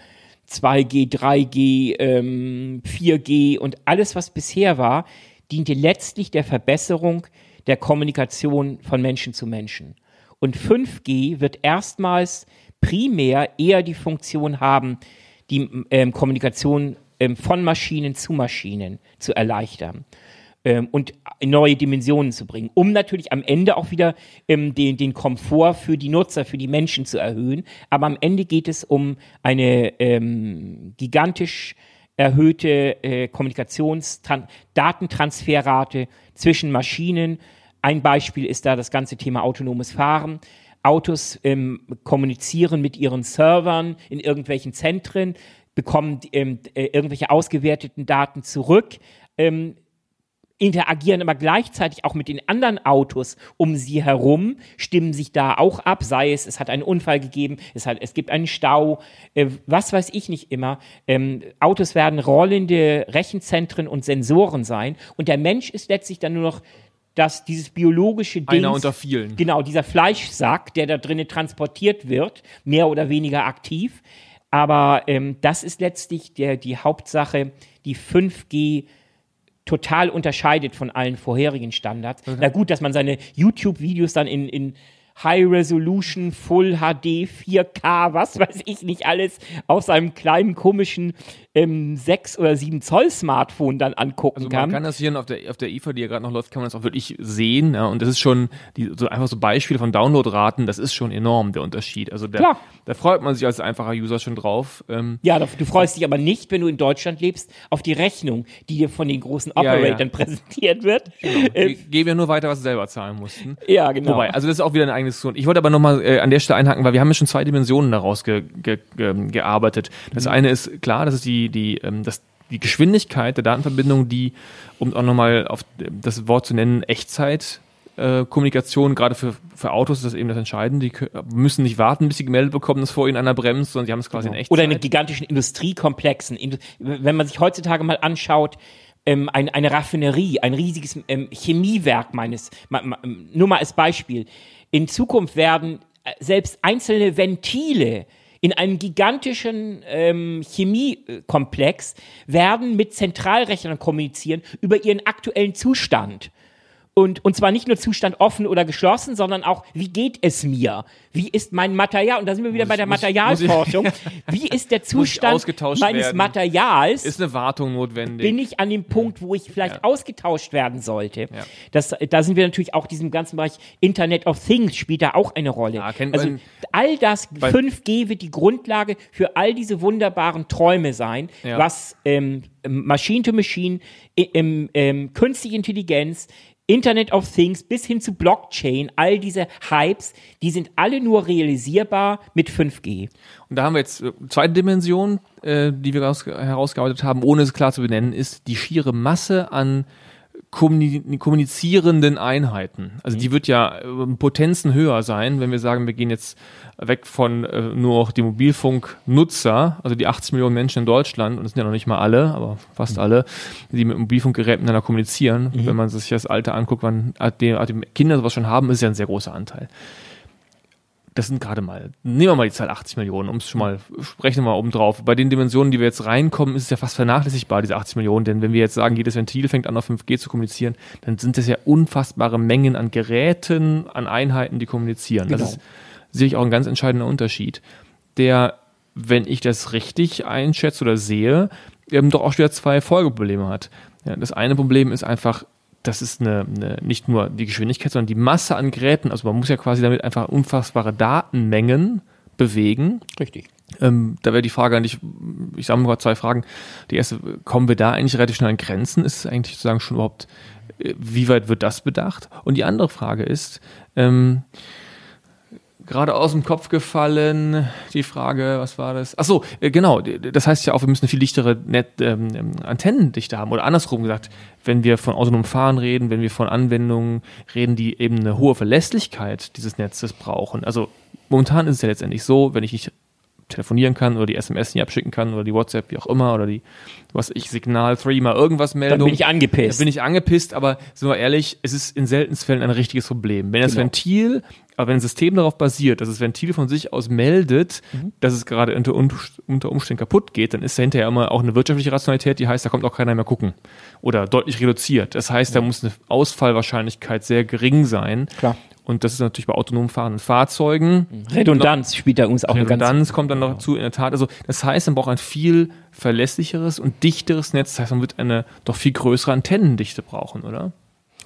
2G, 3G, ähm, 4G und alles, was bisher war, diente letztlich der Verbesserung der Kommunikation von Menschen zu Menschen. Und 5G wird erstmals primär eher die Funktion haben, die ähm, Kommunikation ähm, von Maschinen zu Maschinen zu erleichtern ähm, und neue Dimensionen zu bringen, um natürlich am Ende auch wieder ähm, den, den Komfort für die Nutzer, für die Menschen zu erhöhen. Aber am Ende geht es um eine ähm, gigantisch erhöhte äh, Kommunikations-Datentransferrate zwischen Maschinen. Ein Beispiel ist da das ganze Thema autonomes Fahren. Autos ähm, kommunizieren mit ihren Servern in irgendwelchen Zentren, bekommen ähm, äh, irgendwelche ausgewerteten Daten zurück, ähm, interagieren aber gleichzeitig auch mit den anderen Autos um sie herum, stimmen sich da auch ab, sei es, es hat einen Unfall gegeben, es, hat, es gibt einen Stau, äh, was weiß ich nicht immer. Ähm, Autos werden rollende Rechenzentren und Sensoren sein und der Mensch ist letztlich dann nur noch dass dieses biologische Ding, Einer unter vielen. genau, dieser Fleischsack, der da drinnen transportiert wird, mehr oder weniger aktiv. Aber ähm, das ist letztlich der, die Hauptsache, die 5G total unterscheidet von allen vorherigen Standards. Na gut, dass man seine YouTube-Videos dann in, in High Resolution, Full HD, 4K, was weiß ich nicht alles, auf seinem kleinen komischen ähm, 6 oder 7 Zoll Smartphone dann angucken Also kann. man kann das hier auf der, auf der IFA, die ja gerade noch läuft, kann man das auch wirklich sehen. Ja, und das ist schon, die, so einfach so Beispiele von Downloadraten, das ist schon enorm, der Unterschied. Also der, da freut man sich als einfacher User schon drauf. Ähm, Ja, du freust dich aber nicht, wenn du in Deutschland lebst, auf die Rechnung, die dir von den großen Ja, ja. Operatoren präsentiert wird. wir Äh, geben ja nur weiter, was sie selber zahlen mussten. ja, genau. Wobei, also das ist auch wieder ein eigenes Diskussion. Ich wollte aber nochmal äh, an der Stelle einhaken, weil wir haben ja schon zwei Dimensionen daraus ge, ge, ge, gearbeitet. Das Mhm. eine ist klar, das ist die, die, ähm, das, die Geschwindigkeit der Datenverbindung, die, um auch nochmal auf das Wort zu nennen, Echtzeit. äh, Kommunikation, gerade für, für Autos ist das eben das Entscheidende. Die müssen nicht warten, bis sie gemeldet bekommen, dass vor ihnen einer bremst, sondern sie haben es quasi in Echtzeit. Oder in gigantischen Industriekomplexen. Indu- Wenn man sich heutzutage mal anschaut, ähm, ein, eine Raffinerie, ein riesiges ähm, Chemiewerk meines, nur mal als Beispiel. In Zukunft werden äh, selbst einzelne Ventile in einem gigantischen ähm, Chemiekomplex werden mit Zentralrechnern kommunizieren über ihren aktuellen Zustand. Und, und zwar nicht nur Zustand offen oder geschlossen, sondern auch, wie geht es mir? Wie ist mein Material? Und da sind wir wieder Muss bei ich- der muss ich- Materialforschung. Wie ist der Muss ich Zustand meines werden? Materials? ist eine Wartung notwendig. bin ich an dem Punkt, wo ich vielleicht Ja. ausgetauscht werden sollte. Ja. Das, da sind wir natürlich auch diesem ganzen Bereich Internet of Things spielt da auch eine Rolle. Ja, kennt also all das, Bei- 5G wird die Grundlage für all diese wunderbaren Träume sein, was ähm, Machine to Machine, ähm, ähm, künstliche Intelligenz, Internet of Things bis hin zu Blockchain, all diese Hypes, die sind alle nur realisierbar mit 5G. Und da haben wir jetzt äh, zweite Dimension, äh, die wir raus, herausgearbeitet haben, ohne es klar zu benennen, ist die schiere Masse an kommuni kommunizierenden Einheiten. Also die wird ja äh, Potenzen höher sein, wenn wir sagen, wir gehen jetzt weg von äh, nur noch die Mobilfunknutzer, also die 80 Millionen Menschen in Deutschland, und das sind ja noch nicht mal alle, aber fast alle, die mit Mobilfunkgeräten miteinander kommunizieren. Wenn man sich das Alter anguckt, wann die, die Kinder sowas schon haben, ist ja ein sehr großer Anteil das sind gerade mal, nehmen wir mal die Zahl 80 Millionen, um es schon mal, sprechen wir mal oben drauf. Bei den Dimensionen, die wir jetzt reinkommen, ist es ja fast vernachlässigbar, diese 80 Millionen, denn wenn wir jetzt sagen, jedes Ventil fängt an auf 5G zu kommunizieren, dann sind das ja unfassbare Mengen an Geräten, an Einheiten, die kommunizieren. Das Genau. ist sicherlich auch ein ganz entscheidender Unterschied, der, wenn ich das richtig einschätze oder sehe, ähm, doch auch wieder zwei Folgeprobleme hat. Ja, das eine Problem ist einfach, das ist eine, eine, nicht nur die Geschwindigkeit, sondern die Masse an Geräten. Also man muss ja quasi damit einfach unfassbare Datenmengen bewegen. Richtig. Ähm, da wäre die Frage dich, ich sage mal zwei Fragen. Die erste, kommen wir da eigentlich relativ schnell an Grenzen? Ist es eigentlich sozusagen schon überhaupt, äh, wie weit wird das bedacht? Und die andere Frage ist, ähm, gerade aus dem Kopf gefallen, die Frage, was war das? Ach so, äh, genau, das heißt ja auch, wir müssen eine viel dichtere Net, ähm, ähm, Antennendichte haben. Oder andersrum gesagt, wenn wir von autonomem Fahren reden, wenn wir von Anwendungen reden, die eben eine hohe Verlässlichkeit dieses Netzes brauchen. Also momentan ist es ja letztendlich so, wenn ich nicht telefonieren kann oder die SMS nicht abschicken kann oder die WhatsApp, wie auch immer, oder die, was ich, Signal 3 mal irgendwas Meldung. Dann bin ich angepisst. Dann bin ich angepisst, aber sind wir ehrlich, es ist in seltensten Fällen ein richtiges Problem. Wenn das genau. Ventil, aber wenn ein System darauf basiert, dass das Ventil von sich aus meldet, mhm. dass es gerade unter, unter Umständen kaputt geht, dann ist da hinterher immer auch eine wirtschaftliche Rationalität, die heißt, da kommt auch keiner mehr gucken. Oder deutlich reduziert. Das heißt, da muss eine Ausfallwahrscheinlichkeit sehr gering sein. Klar. Und das ist natürlich bei autonom fahrenden Fahrzeugen. Redundanz spielt da uns auch Redundanz eine Redundanz kommt dann noch dazu, in der Tat. Also, das heißt, man braucht ein viel verlässlicheres und dichteres Netz. Das heißt, man wird eine doch viel größere Antennendichte brauchen, oder?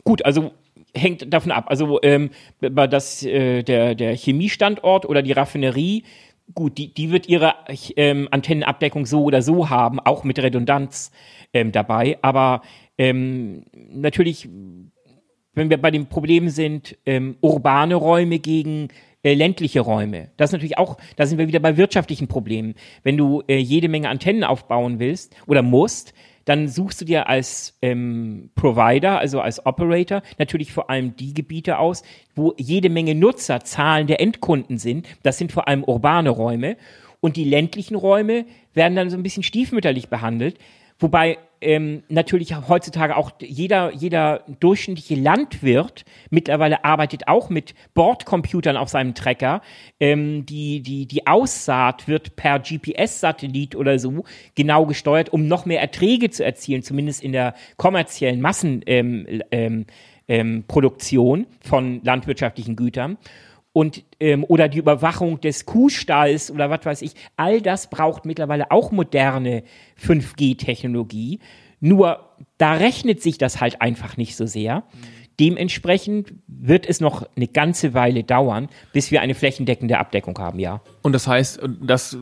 Gut, also hängt davon ab. Also, ähm, das, äh, der, der Chemiestandort oder die Raffinerie, gut, die, die wird ihre ähm, Antennenabdeckung so oder so haben, auch mit Redundanz ähm, dabei. Aber ähm, natürlich wenn wir bei dem Problem sind, ähm, urbane Räume gegen äh, ländliche Räume. Das ist natürlich auch, da sind wir wieder bei wirtschaftlichen Problemen. Wenn du äh, jede Menge Antennen aufbauen willst oder musst, dann suchst du dir als ähm, Provider, also als Operator, natürlich vor allem die Gebiete aus, wo jede Menge Nutzer, Zahlen der Endkunden sind. Das sind vor allem urbane Räume. Und die ländlichen Räume werden dann so ein bisschen stiefmütterlich behandelt, Wobei ähm, natürlich heutzutage auch jeder, jeder durchschnittliche Landwirt mittlerweile arbeitet auch mit Bordcomputern auf seinem Trecker. Ähm, die, die, die Aussaat wird per GPS-Satellit oder so genau gesteuert, um noch mehr Erträge zu erzielen, zumindest in der kommerziellen Massenproduktion ähm, ähm, ähm von landwirtschaftlichen Gütern und ähm, oder die Überwachung des Kuhstalls oder was weiß ich, all das braucht mittlerweile auch moderne 5G-Technologie. Nur da rechnet sich das halt einfach nicht so sehr. Dementsprechend wird es noch eine ganze Weile dauern, bis wir eine flächendeckende Abdeckung haben, ja. Und das heißt, das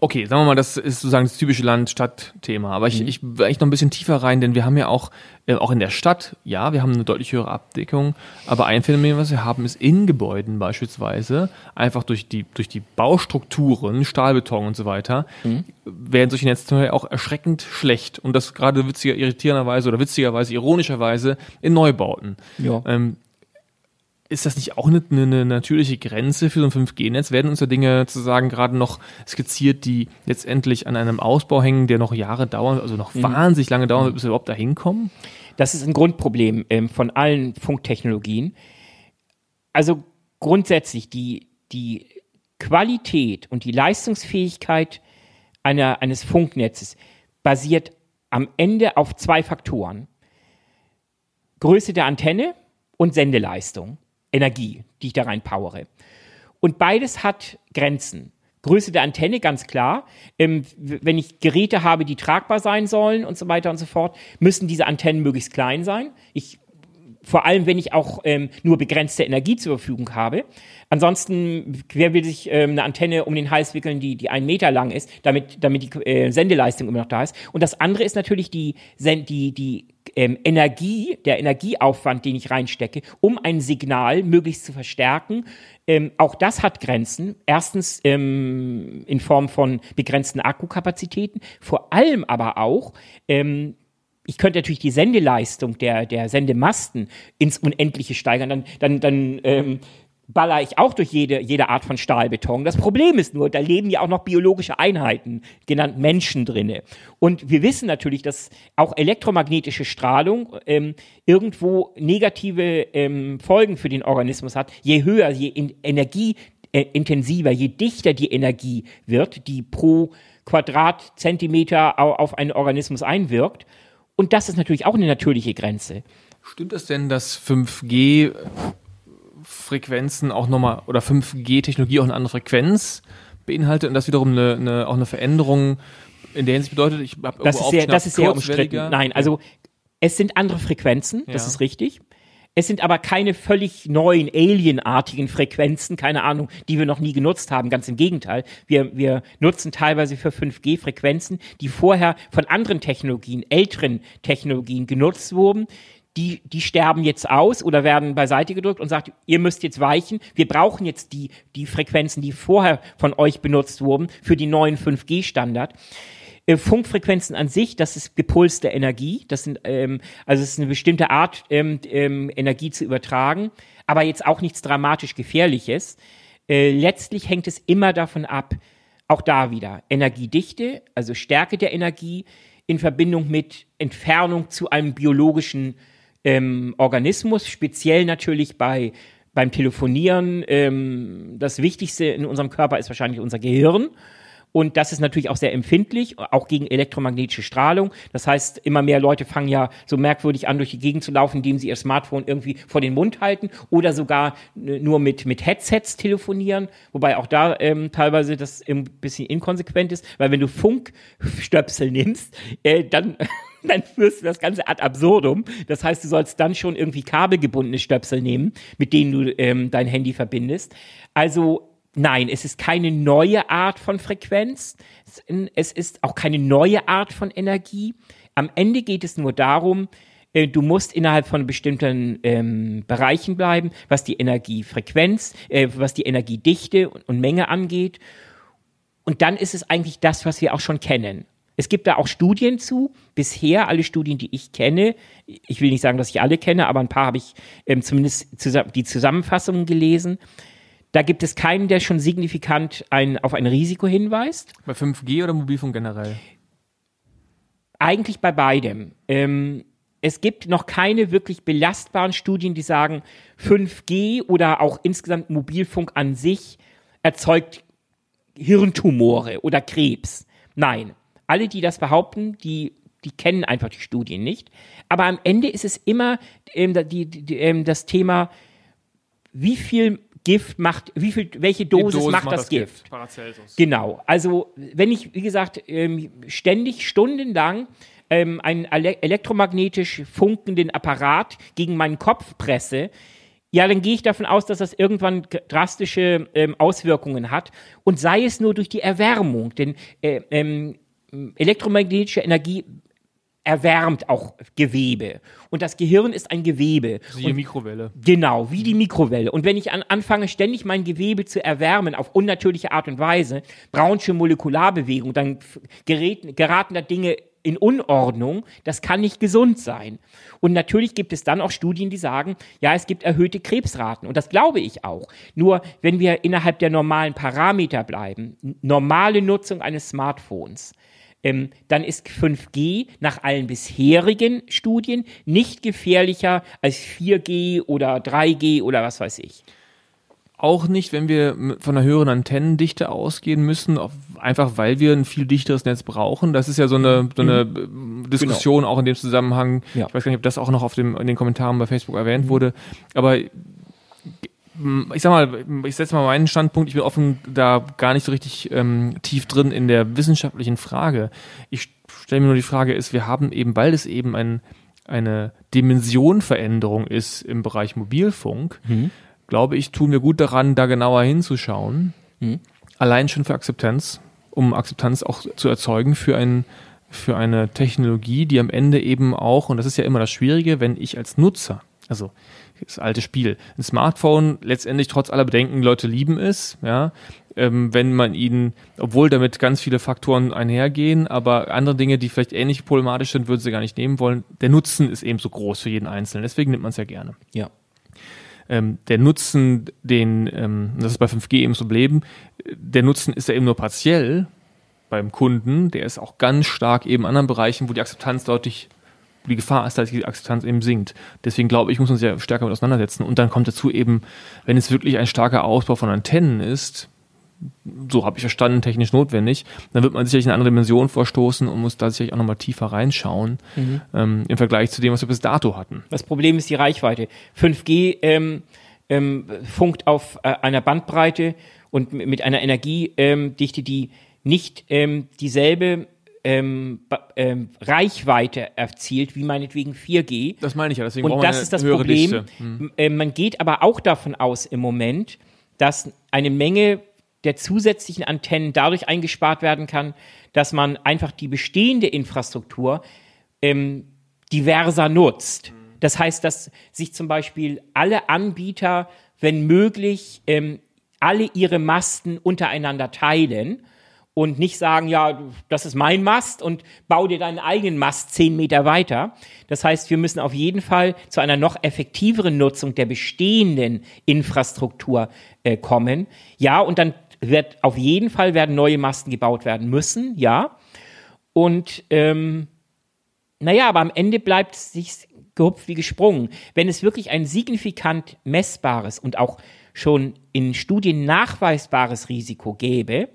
okay, sagen wir mal, das ist sozusagen das typische Land-Stadt-Thema. Aber ich, mhm. ich will eigentlich noch ein bisschen tiefer rein, denn wir haben ja auch, äh, auch in der Stadt, ja, wir haben eine deutlich höhere Abdeckung. Aber ein Phänomen, was wir haben, ist in Gebäuden beispielsweise, einfach durch die, durch die Baustrukturen, Stahlbeton und so weiter, mhm. werden solche Netze auch erschreckend schlecht. Und das gerade witziger, irritierenderweise oder witzigerweise, ironischerweise in Neubauten. Ja. Ähm, ist das nicht auch eine, eine natürliche Grenze für so ein 5G-Netz? Werden uns da Dinge zu sagen gerade noch skizziert, die letztendlich an einem Ausbau hängen, der noch Jahre dauern, also noch mhm. wahnsinnig lange dauern wird, bis wir überhaupt da hinkommen? Das ist ein Grundproblem ähm, von allen Funktechnologien. Also grundsätzlich die, die Qualität und die Leistungsfähigkeit einer, eines Funknetzes basiert am Ende auf zwei Faktoren. Größe der Antenne und Sendeleistung. Energie, die ich da rein powere. Und beides hat Grenzen. Größe der Antenne, ganz klar. Ähm, wenn ich Geräte habe, die tragbar sein sollen und so weiter und so fort, müssen diese Antennen möglichst klein sein. Ich vor allem, wenn ich auch ähm, nur begrenzte Energie zur Verfügung habe. Ansonsten, wer will sich ähm, eine Antenne um den Hals wickeln, die, die einen Meter lang ist, damit, damit die äh, Sendeleistung immer noch da ist. Und das andere ist natürlich die, die, die ähm, Energie, der Energieaufwand, den ich reinstecke, um ein Signal möglichst zu verstärken. Ähm, auch das hat Grenzen. Erstens ähm, in Form von begrenzten Akkukapazitäten, vor allem aber auch ähm, ich könnte natürlich die Sendeleistung der, der Sendemasten ins Unendliche steigern, dann, dann, dann ähm, baller ich auch durch jede, jede Art von Stahlbeton. Das Problem ist nur, da leben ja auch noch biologische Einheiten, genannt Menschen drinne. Und wir wissen natürlich, dass auch elektromagnetische Strahlung ähm, irgendwo negative ähm, Folgen für den Organismus hat. Je höher, je in, energieintensiver, je dichter die Energie wird, die pro Quadratzentimeter auf einen Organismus einwirkt. Und das ist natürlich auch eine natürliche Grenze. Stimmt es denn, dass 5G Frequenzen auch nochmal oder 5G-Technologie auch eine andere Frequenz beinhaltet und das wiederum eine, eine, auch eine Veränderung in der Hinsicht bedeutet, ich habe das ist sehr, das ist sehr umstritten. Nein, also es sind andere Frequenzen, das ja. ist richtig. Es sind aber keine völlig neuen, alienartigen Frequenzen, keine Ahnung, die wir noch nie genutzt haben. Ganz im Gegenteil. Wir, wir nutzen teilweise für 5G Frequenzen, die vorher von anderen Technologien, älteren Technologien genutzt wurden, die, die sterben jetzt aus oder werden beiseite gedrückt und sagt, ihr müsst jetzt weichen. Wir brauchen jetzt die, die Frequenzen, die vorher von euch benutzt wurden für die neuen 5G-Standard. Äh, Funkfrequenzen an sich, das ist gepulste Energie. Das sind, ähm, also es ist eine bestimmte Art, ähm, ähm, Energie zu übertragen, aber jetzt auch nichts dramatisch Gefährliches. Äh, letztlich hängt es immer davon ab, auch da wieder Energiedichte, also Stärke der Energie in Verbindung mit Entfernung zu einem biologischen ähm, Organismus, speziell natürlich bei beim Telefonieren. Ähm, das Wichtigste in unserem Körper ist wahrscheinlich unser Gehirn. Und das ist natürlich auch sehr empfindlich, auch gegen elektromagnetische Strahlung. Das heißt, immer mehr Leute fangen ja so merkwürdig an, durch die Gegend zu laufen, indem sie ihr Smartphone irgendwie vor den Mund halten oder sogar äh, nur mit, mit Headsets telefonieren. Wobei auch da ähm, teilweise das ein bisschen inkonsequent ist, weil wenn du Funkstöpsel nimmst, äh, dann dann führst du das Ganze ad absurdum. Das heißt, du sollst dann schon irgendwie kabelgebundene Stöpsel nehmen, mit denen du ähm, dein Handy verbindest. Also Nein, es ist keine neue Art von Frequenz. Es ist auch keine neue Art von Energie. Am Ende geht es nur darum, äh, du musst innerhalb von bestimmten ähm, Bereichen bleiben, was die Energiefrequenz, äh, was die Energiedichte und, Menge angeht. Und dann ist es eigentlich das, was wir auch schon kennen. Es gibt da auch Studien zu. Bisher alle Studien, die ich kenne, ich will nicht sagen, dass ich alle kenne, aber ein paar habe ich ähm, zumindest die Zusammenfassungen gelesen da gibt es keinen, der schon signifikant ein, auf ein Risiko hinweist. Bei 5G oder Mobilfunk generell? Eigentlich bei beidem. Ähm, es gibt noch keine wirklich belastbaren Studien, die sagen, 5G oder auch insgesamt Mobilfunk an sich erzeugt Hirntumore oder Krebs. Nein. Alle, die das behaupten, die, die kennen einfach die Studien nicht. Aber am Ende ist es immer ähm, die, die, ähm, das Thema, wie viel Gift macht, wie viel, welche Dosis, Dosis macht, macht, das, das Gift? Gift? Paracelsus. Genau. Also, wenn ich, wie gesagt, ähm, ständig stundenlang ähm, einen elektromagnetisch funkenden Apparat gegen meinen Kopf presse, ja, dann gehe ich davon aus, dass das irgendwann drastische ähm, Auswirkungen hat. Und sei es nur durch die Erwärmung. Denn äh, ähm, elektromagnetische Energie erwärmt auch Gewebe. Und das Gehirn ist ein Gewebe. Wie die Mikrowelle. Genau, wie die Mikrowelle. Und wenn ich an, anfange, ständig mein Gewebe zu erwärmen auf unnatürliche Art und Weise, Brownsche Molekularbewegung, dann gerät, geraten da Dinge in Unordnung. Das kann nicht gesund sein. Und natürlich gibt es dann auch Studien, die sagen, ja, es gibt erhöhte Krebsraten. Und das glaube ich auch. Nur wenn wir innerhalb der normalen Parameter bleiben, normale Nutzung eines Smartphones, ähm, dann ist 5G nach allen bisherigen Studien nicht gefährlicher als 4G oder 3G oder was weiß ich. Auch nicht, wenn wir von einer höheren Antennendichte ausgehen müssen, einfach weil wir ein viel dichteres Netz brauchen. Das ist ja so eine, so eine mhm. Diskussion genau. auch in dem Zusammenhang. Ja. Ich weiß gar nicht, ob das auch noch auf dem, in den Kommentaren bei Facebook erwähnt mhm. wurde. Aber ich sag mal, ich setze mal meinen Standpunkt, ich bin offen da gar nicht so richtig ähm, tief drin in der wissenschaftlichen Frage. Ich stelle mir nur die Frage ist, wir haben eben, weil es eben ein, eine Dimensionveränderung ist im Bereich Mobilfunk, mhm. glaube ich, tun wir gut daran, da genauer hinzuschauen. Mhm. Allein schon für Akzeptanz, um Akzeptanz auch zu erzeugen für ein für eine Technologie, die am Ende eben auch, und das ist ja immer das Schwierige, wenn ich als Nutzer, also das alte Spiel. Ein Smartphone letztendlich trotz aller Bedenken, Leute lieben es, ja. Ähm, wenn man ihnen, obwohl damit ganz viele Faktoren einhergehen, aber andere Dinge, die vielleicht ähnlich problematisch sind, würden sie gar nicht nehmen wollen. Der Nutzen ist eben so groß für jeden Einzelnen, deswegen nimmt man es ja gerne. Ja. Ähm, der Nutzen, den, ähm, das ist bei 5G eben so Leben, der Nutzen ist ja eben nur partiell beim Kunden, der ist auch ganz stark eben in anderen Bereichen, wo die Akzeptanz deutlich die Gefahr ist, dass die Akzeptanz eben sinkt. Deswegen glaube ich, muss man sich ja stärker mit auseinandersetzen. Und dann kommt dazu eben, wenn es wirklich ein starker Ausbau von Antennen ist, so habe ich verstanden, technisch notwendig, dann wird man sicherlich eine andere Dimension vorstoßen und muss da sicherlich auch nochmal tiefer reinschauen mhm. ähm, im Vergleich zu dem, was wir bis dato hatten. Das Problem ist die Reichweite. 5G ähm, ähm, funkt auf äh, einer Bandbreite und mit einer Energiedichte, die nicht ähm, dieselbe ähm, ähm, Reichweite erzielt, wie meinetwegen 4G. Das meine ich ja, deswegen Und das ist das Problem. Hm. Äh, man geht aber auch davon aus im Moment, dass eine Menge der zusätzlichen Antennen dadurch eingespart werden kann, dass man einfach die bestehende Infrastruktur ähm, diverser nutzt. Das heißt, dass sich zum Beispiel alle Anbieter, wenn möglich, ähm, alle ihre Masten untereinander teilen und nicht sagen, ja, das ist mein Mast und bau dir deinen eigenen Mast zehn Meter weiter. Das heißt, wir müssen auf jeden Fall zu einer noch effektiveren Nutzung der bestehenden Infrastruktur äh, kommen. Ja, und dann wird auf jeden Fall werden neue Masten gebaut werden müssen, ja. Und ähm, naja, aber am Ende bleibt es sich gehupft wie gesprungen. Wenn es wirklich ein signifikant messbares und auch schon in Studien nachweisbares Risiko gäbe,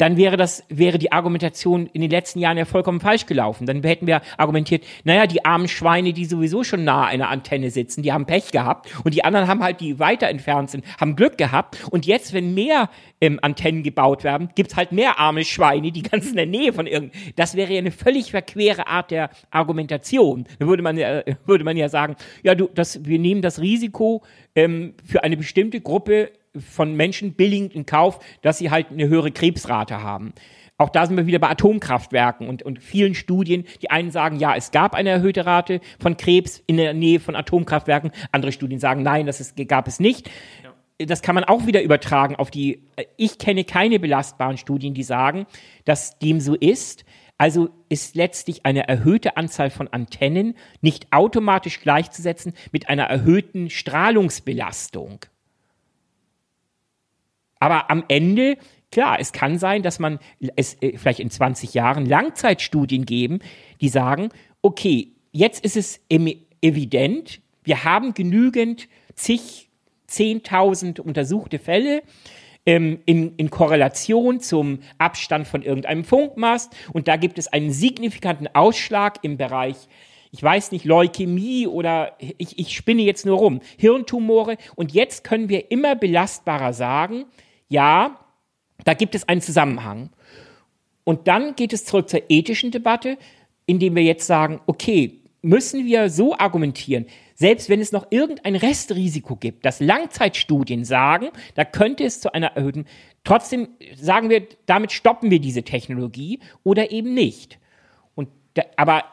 dann wäre das, wäre die Argumentation in den letzten Jahren ja vollkommen falsch gelaufen. Dann hätten wir argumentiert, naja, die armen Schweine, die sowieso schon nah einer Antenne sitzen, die haben Pech gehabt und die anderen haben halt, die weiter entfernt sind, haben Glück gehabt und jetzt, wenn mehr ähm, Antennen gebaut werden, gibt's halt mehr arme Schweine, die ganz in der Nähe von irgend. Das wäre ja eine völlig verquere Art der Argumentation. Da würde man ja, würde man ja sagen, ja, du, das, wir nehmen das Risiko ähm, für eine bestimmte Gruppe von Menschen billigend in Kauf, dass sie halt eine höhere Krebsrate haben. Auch da sind wir wieder bei Atomkraftwerken und, und vielen Studien. Die einen sagen, ja, es gab eine erhöhte Rate von Krebs in der Nähe von Atomkraftwerken. Andere Studien sagen, nein, das ist, gab es nicht. Ja. Das kann man auch wieder übertragen auf die, ich kenne keine belastbaren Studien, die sagen, dass dem so ist. Also ist letztlich eine erhöhte Anzahl von Antennen nicht automatisch gleichzusetzen mit einer erhöhten Strahlungsbelastung. Aber am Ende, klar, es kann sein, dass man es äh, vielleicht in 20 Jahren Langzeitstudien geben, die sagen, okay, jetzt ist es evident, wir haben genügend zig, zehntausend untersuchte Fälle, ähm, in, in Korrelation zum Abstand von irgendeinem Funkmast. Und da gibt es einen signifikanten Ausschlag im Bereich, ich weiß nicht, Leukämie oder ich, ich spinne jetzt nur rum, Hirntumore. Und jetzt können wir immer belastbarer sagen, ja, da gibt es einen Zusammenhang. Und dann geht es zurück zur ethischen Debatte, indem wir jetzt sagen, okay, müssen wir so argumentieren, selbst wenn es noch irgendein Restrisiko gibt, dass Langzeitstudien sagen, da könnte es zu einer erhöhten, trotzdem sagen wir, damit stoppen wir diese Technologie oder eben nicht. Und da, aber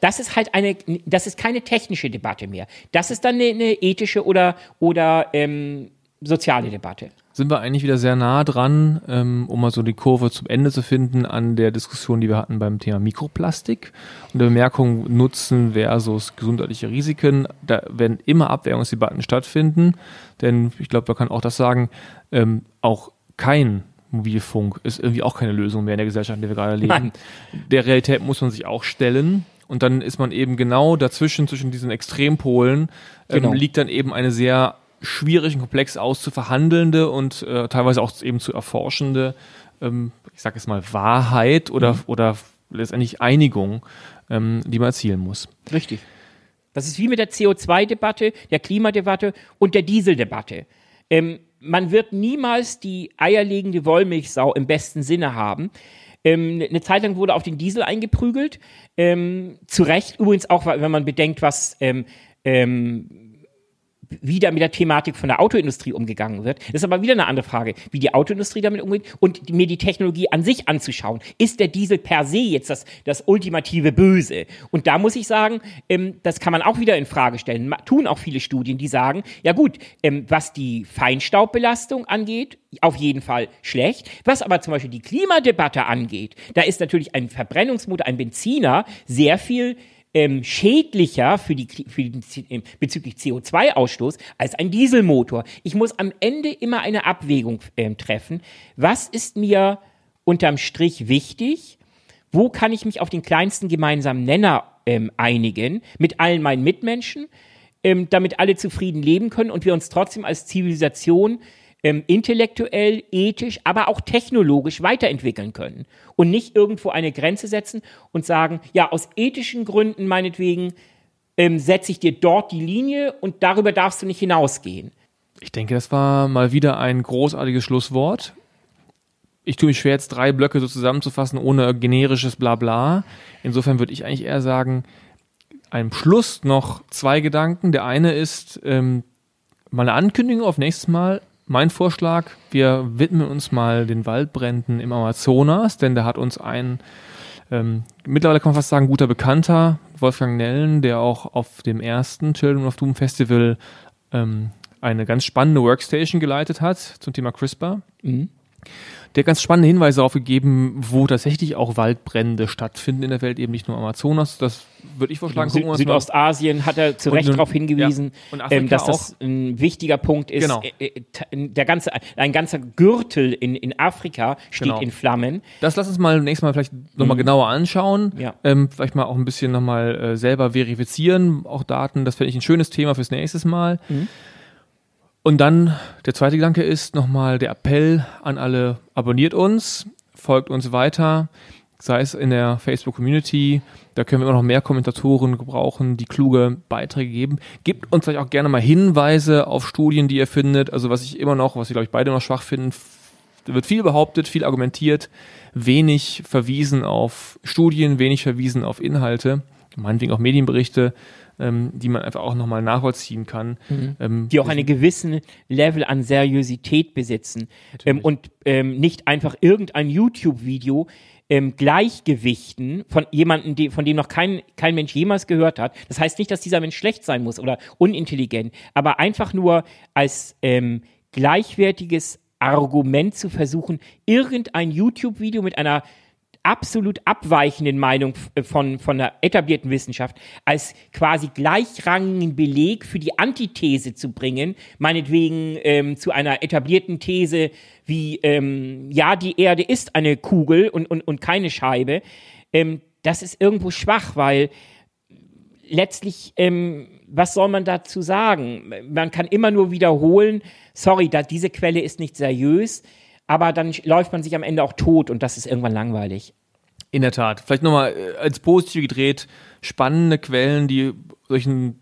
das ist halt eine, das ist keine technische Debatte mehr. Das ist dann eine, eine ethische oder, oder ähm, soziale Debatte sind wir eigentlich wieder sehr nah dran, ähm, um mal so die Kurve zum Ende zu finden, an der Diskussion, die wir hatten beim Thema Mikroplastik und der Bemerkung Nutzen versus gesundheitliche Risiken. Da werden immer Abwägungsdebatten stattfinden, denn ich glaube, man kann auch das sagen, ähm, auch kein Mobilfunk ist irgendwie auch keine Lösung mehr in der Gesellschaft, in der wir gerade leben. Nein. Der Realität muss man sich auch stellen. Und dann ist man eben genau dazwischen, zwischen diesen Extrempolen, ähm, genau. liegt dann eben eine sehr schwierig und komplex auszuverhandelnde und äh, teilweise auch eben zu erforschende, ähm, ich sage jetzt mal, Wahrheit oder, mhm. oder letztendlich Einigung, ähm, die man erzielen muss. Richtig. Das ist wie mit der CO2-Debatte, der Klimadebatte und der Dieseldebatte. Ähm, man wird niemals die eierlegende Wollmilchsau im besten Sinne haben. Ähm, eine Zeit lang wurde auf den Diesel eingeprügelt. Ähm, zu Recht übrigens auch, wenn man bedenkt, was ähm, ähm, wieder mit der Thematik von der Autoindustrie umgegangen wird. Das ist aber wieder eine andere Frage, wie die Autoindustrie damit umgeht und mir die Technologie an sich anzuschauen. Ist der Diesel per se jetzt das, das ultimative Böse? Und da muss ich sagen, ähm, das kann man auch wieder in Frage stellen. Tun auch viele Studien, die sagen, ja gut, ähm, was die Feinstaubbelastung angeht, auf jeden Fall schlecht. Was aber zum Beispiel die Klimadebatte angeht, da ist natürlich ein Verbrennungsmotor, ein Benziner sehr viel ähm, schädlicher für die, für die äh, bezüglich CO2-Ausstoß als ein Dieselmotor. Ich muss am Ende immer eine Abwägung ähm, treffen. Was ist mir unterm Strich wichtig? Wo kann ich mich auf den kleinsten gemeinsamen Nenner ähm, einigen mit allen meinen Mitmenschen, ähm, damit alle zufrieden leben können und wir uns trotzdem als Zivilisation ähm, intellektuell, ethisch, aber auch technologisch weiterentwickeln können und nicht irgendwo eine Grenze setzen und sagen, ja, aus ethischen Gründen meinetwegen ähm, setze ich dir dort die Linie und darüber darfst du nicht hinausgehen. Ich denke, das war mal wieder ein großartiges Schlusswort. Ich tue mich schwer, jetzt drei Blöcke so zusammenzufassen, ohne generisches Blabla. Insofern würde ich eigentlich eher sagen, einem Schluss noch zwei Gedanken. Der eine ist ähm, mal eine Ankündigung auf nächstes Mal mein Vorschlag, wir widmen uns mal den Waldbränden im Amazonas, denn da hat uns ein ähm, mittlerweile kann man fast sagen, guter Bekannter, Wolfgang Nellen, der auch auf dem ersten Children of Doom Festival ähm, eine ganz spannende Workstation geleitet hat zum Thema CRISPR. Mhm. Der hat ganz spannende Hinweise darauf gegeben, wo tatsächlich auch Waldbrände stattfinden in der Welt, eben nicht nur Amazonas. Das würde ich vorschlagen. Süd Südostasien hat er zu Recht darauf hingewiesen, ja. ähm, dass das ein wichtiger Punkt ist. Genau. Äh, äh der ganze, ein ganzer Gürtel in, in Afrika steht genau. in Flammen. Das lass uns mal nächstes Mal vielleicht nochmal mhm. genauer anschauen. Ja. Ähm, vielleicht mal auch ein bisschen nochmal äh, selber verifizieren, auch Daten. Das fände ich ein schönes Thema fürs nächste Mal. Mhm. Und dann der zweite Gedanke ist nochmal der Appell an alle, abonniert uns, folgt uns weiter, sei es in der Facebook-Community, da können wir immer noch mehr Kommentatoren gebrauchen, die kluge Beiträge geben. Gebt uns vielleicht auch gerne mal Hinweise auf Studien, die ihr findet. Also was ich immer noch, was ich glaube ich beide noch schwach finden, wird viel behauptet, viel argumentiert, wenig verwiesen auf Studien, wenig verwiesen auf Inhalte, meinetwegen auch Medienberichte ähm, die man einfach auch nochmal nachvollziehen kann. Mhm. Ähm, die auch einen gewissen Level an Seriosität besitzen ähm, und ähm, nicht einfach irgendein YouTube-Video ähm, Gleichgewichten von jemandem, die, von dem noch kein, kein Mensch jemals gehört hat. Das heißt nicht, dass dieser Mensch schlecht sein muss oder unintelligent, aber einfach nur als ähm, gleichwertiges Argument zu versuchen, irgendein YouTube-Video mit einer absolut abweichenden Meinung äh, von, von der etablierten Wissenschaft als quasi gleichrangigen Beleg für die Antithese zu bringen, meinetwegen ähm, zu einer etablierten These wie, ähm, ja, die Erde ist eine Kugel und, und, und keine Scheibe, ähm, das ist irgendwo schwach, weil letztlich, ähm, was soll man dazu sagen? Man kann immer nur wiederholen, sorry, da, diese Quelle ist nicht seriös aber dann läuft man sich am Ende auch tot und das ist irgendwann langweilig. In der Tat. Vielleicht nochmal äh, als positiv gedreht, spannende Quellen, die solchen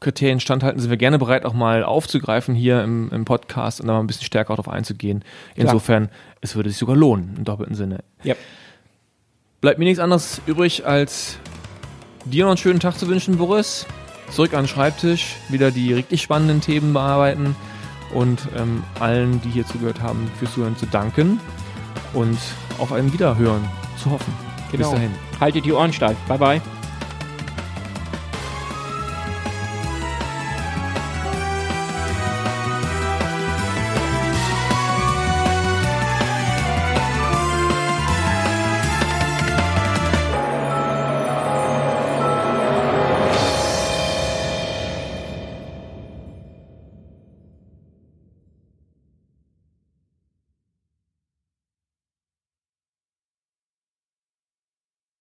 Kriterien standhalten, sind wir gerne bereit, auch mal aufzugreifen hier im, im Podcast und da mal ein bisschen stärker darauf einzugehen. Insofern, Klar. es würde sich sogar lohnen, im doppelten Sinne. Yep. Bleibt mir nichts anderes übrig, als dir noch einen schönen Tag zu wünschen, Boris. Zurück an den Schreibtisch, wieder die richtig spannenden Themen bearbeiten und ähm, allen, die hier zugehört haben, fürs Zuhören zu danken und auf ein Wiederhören zu hoffen. Genau. Bis dahin. Haltet die Ohren steif. Bye bye.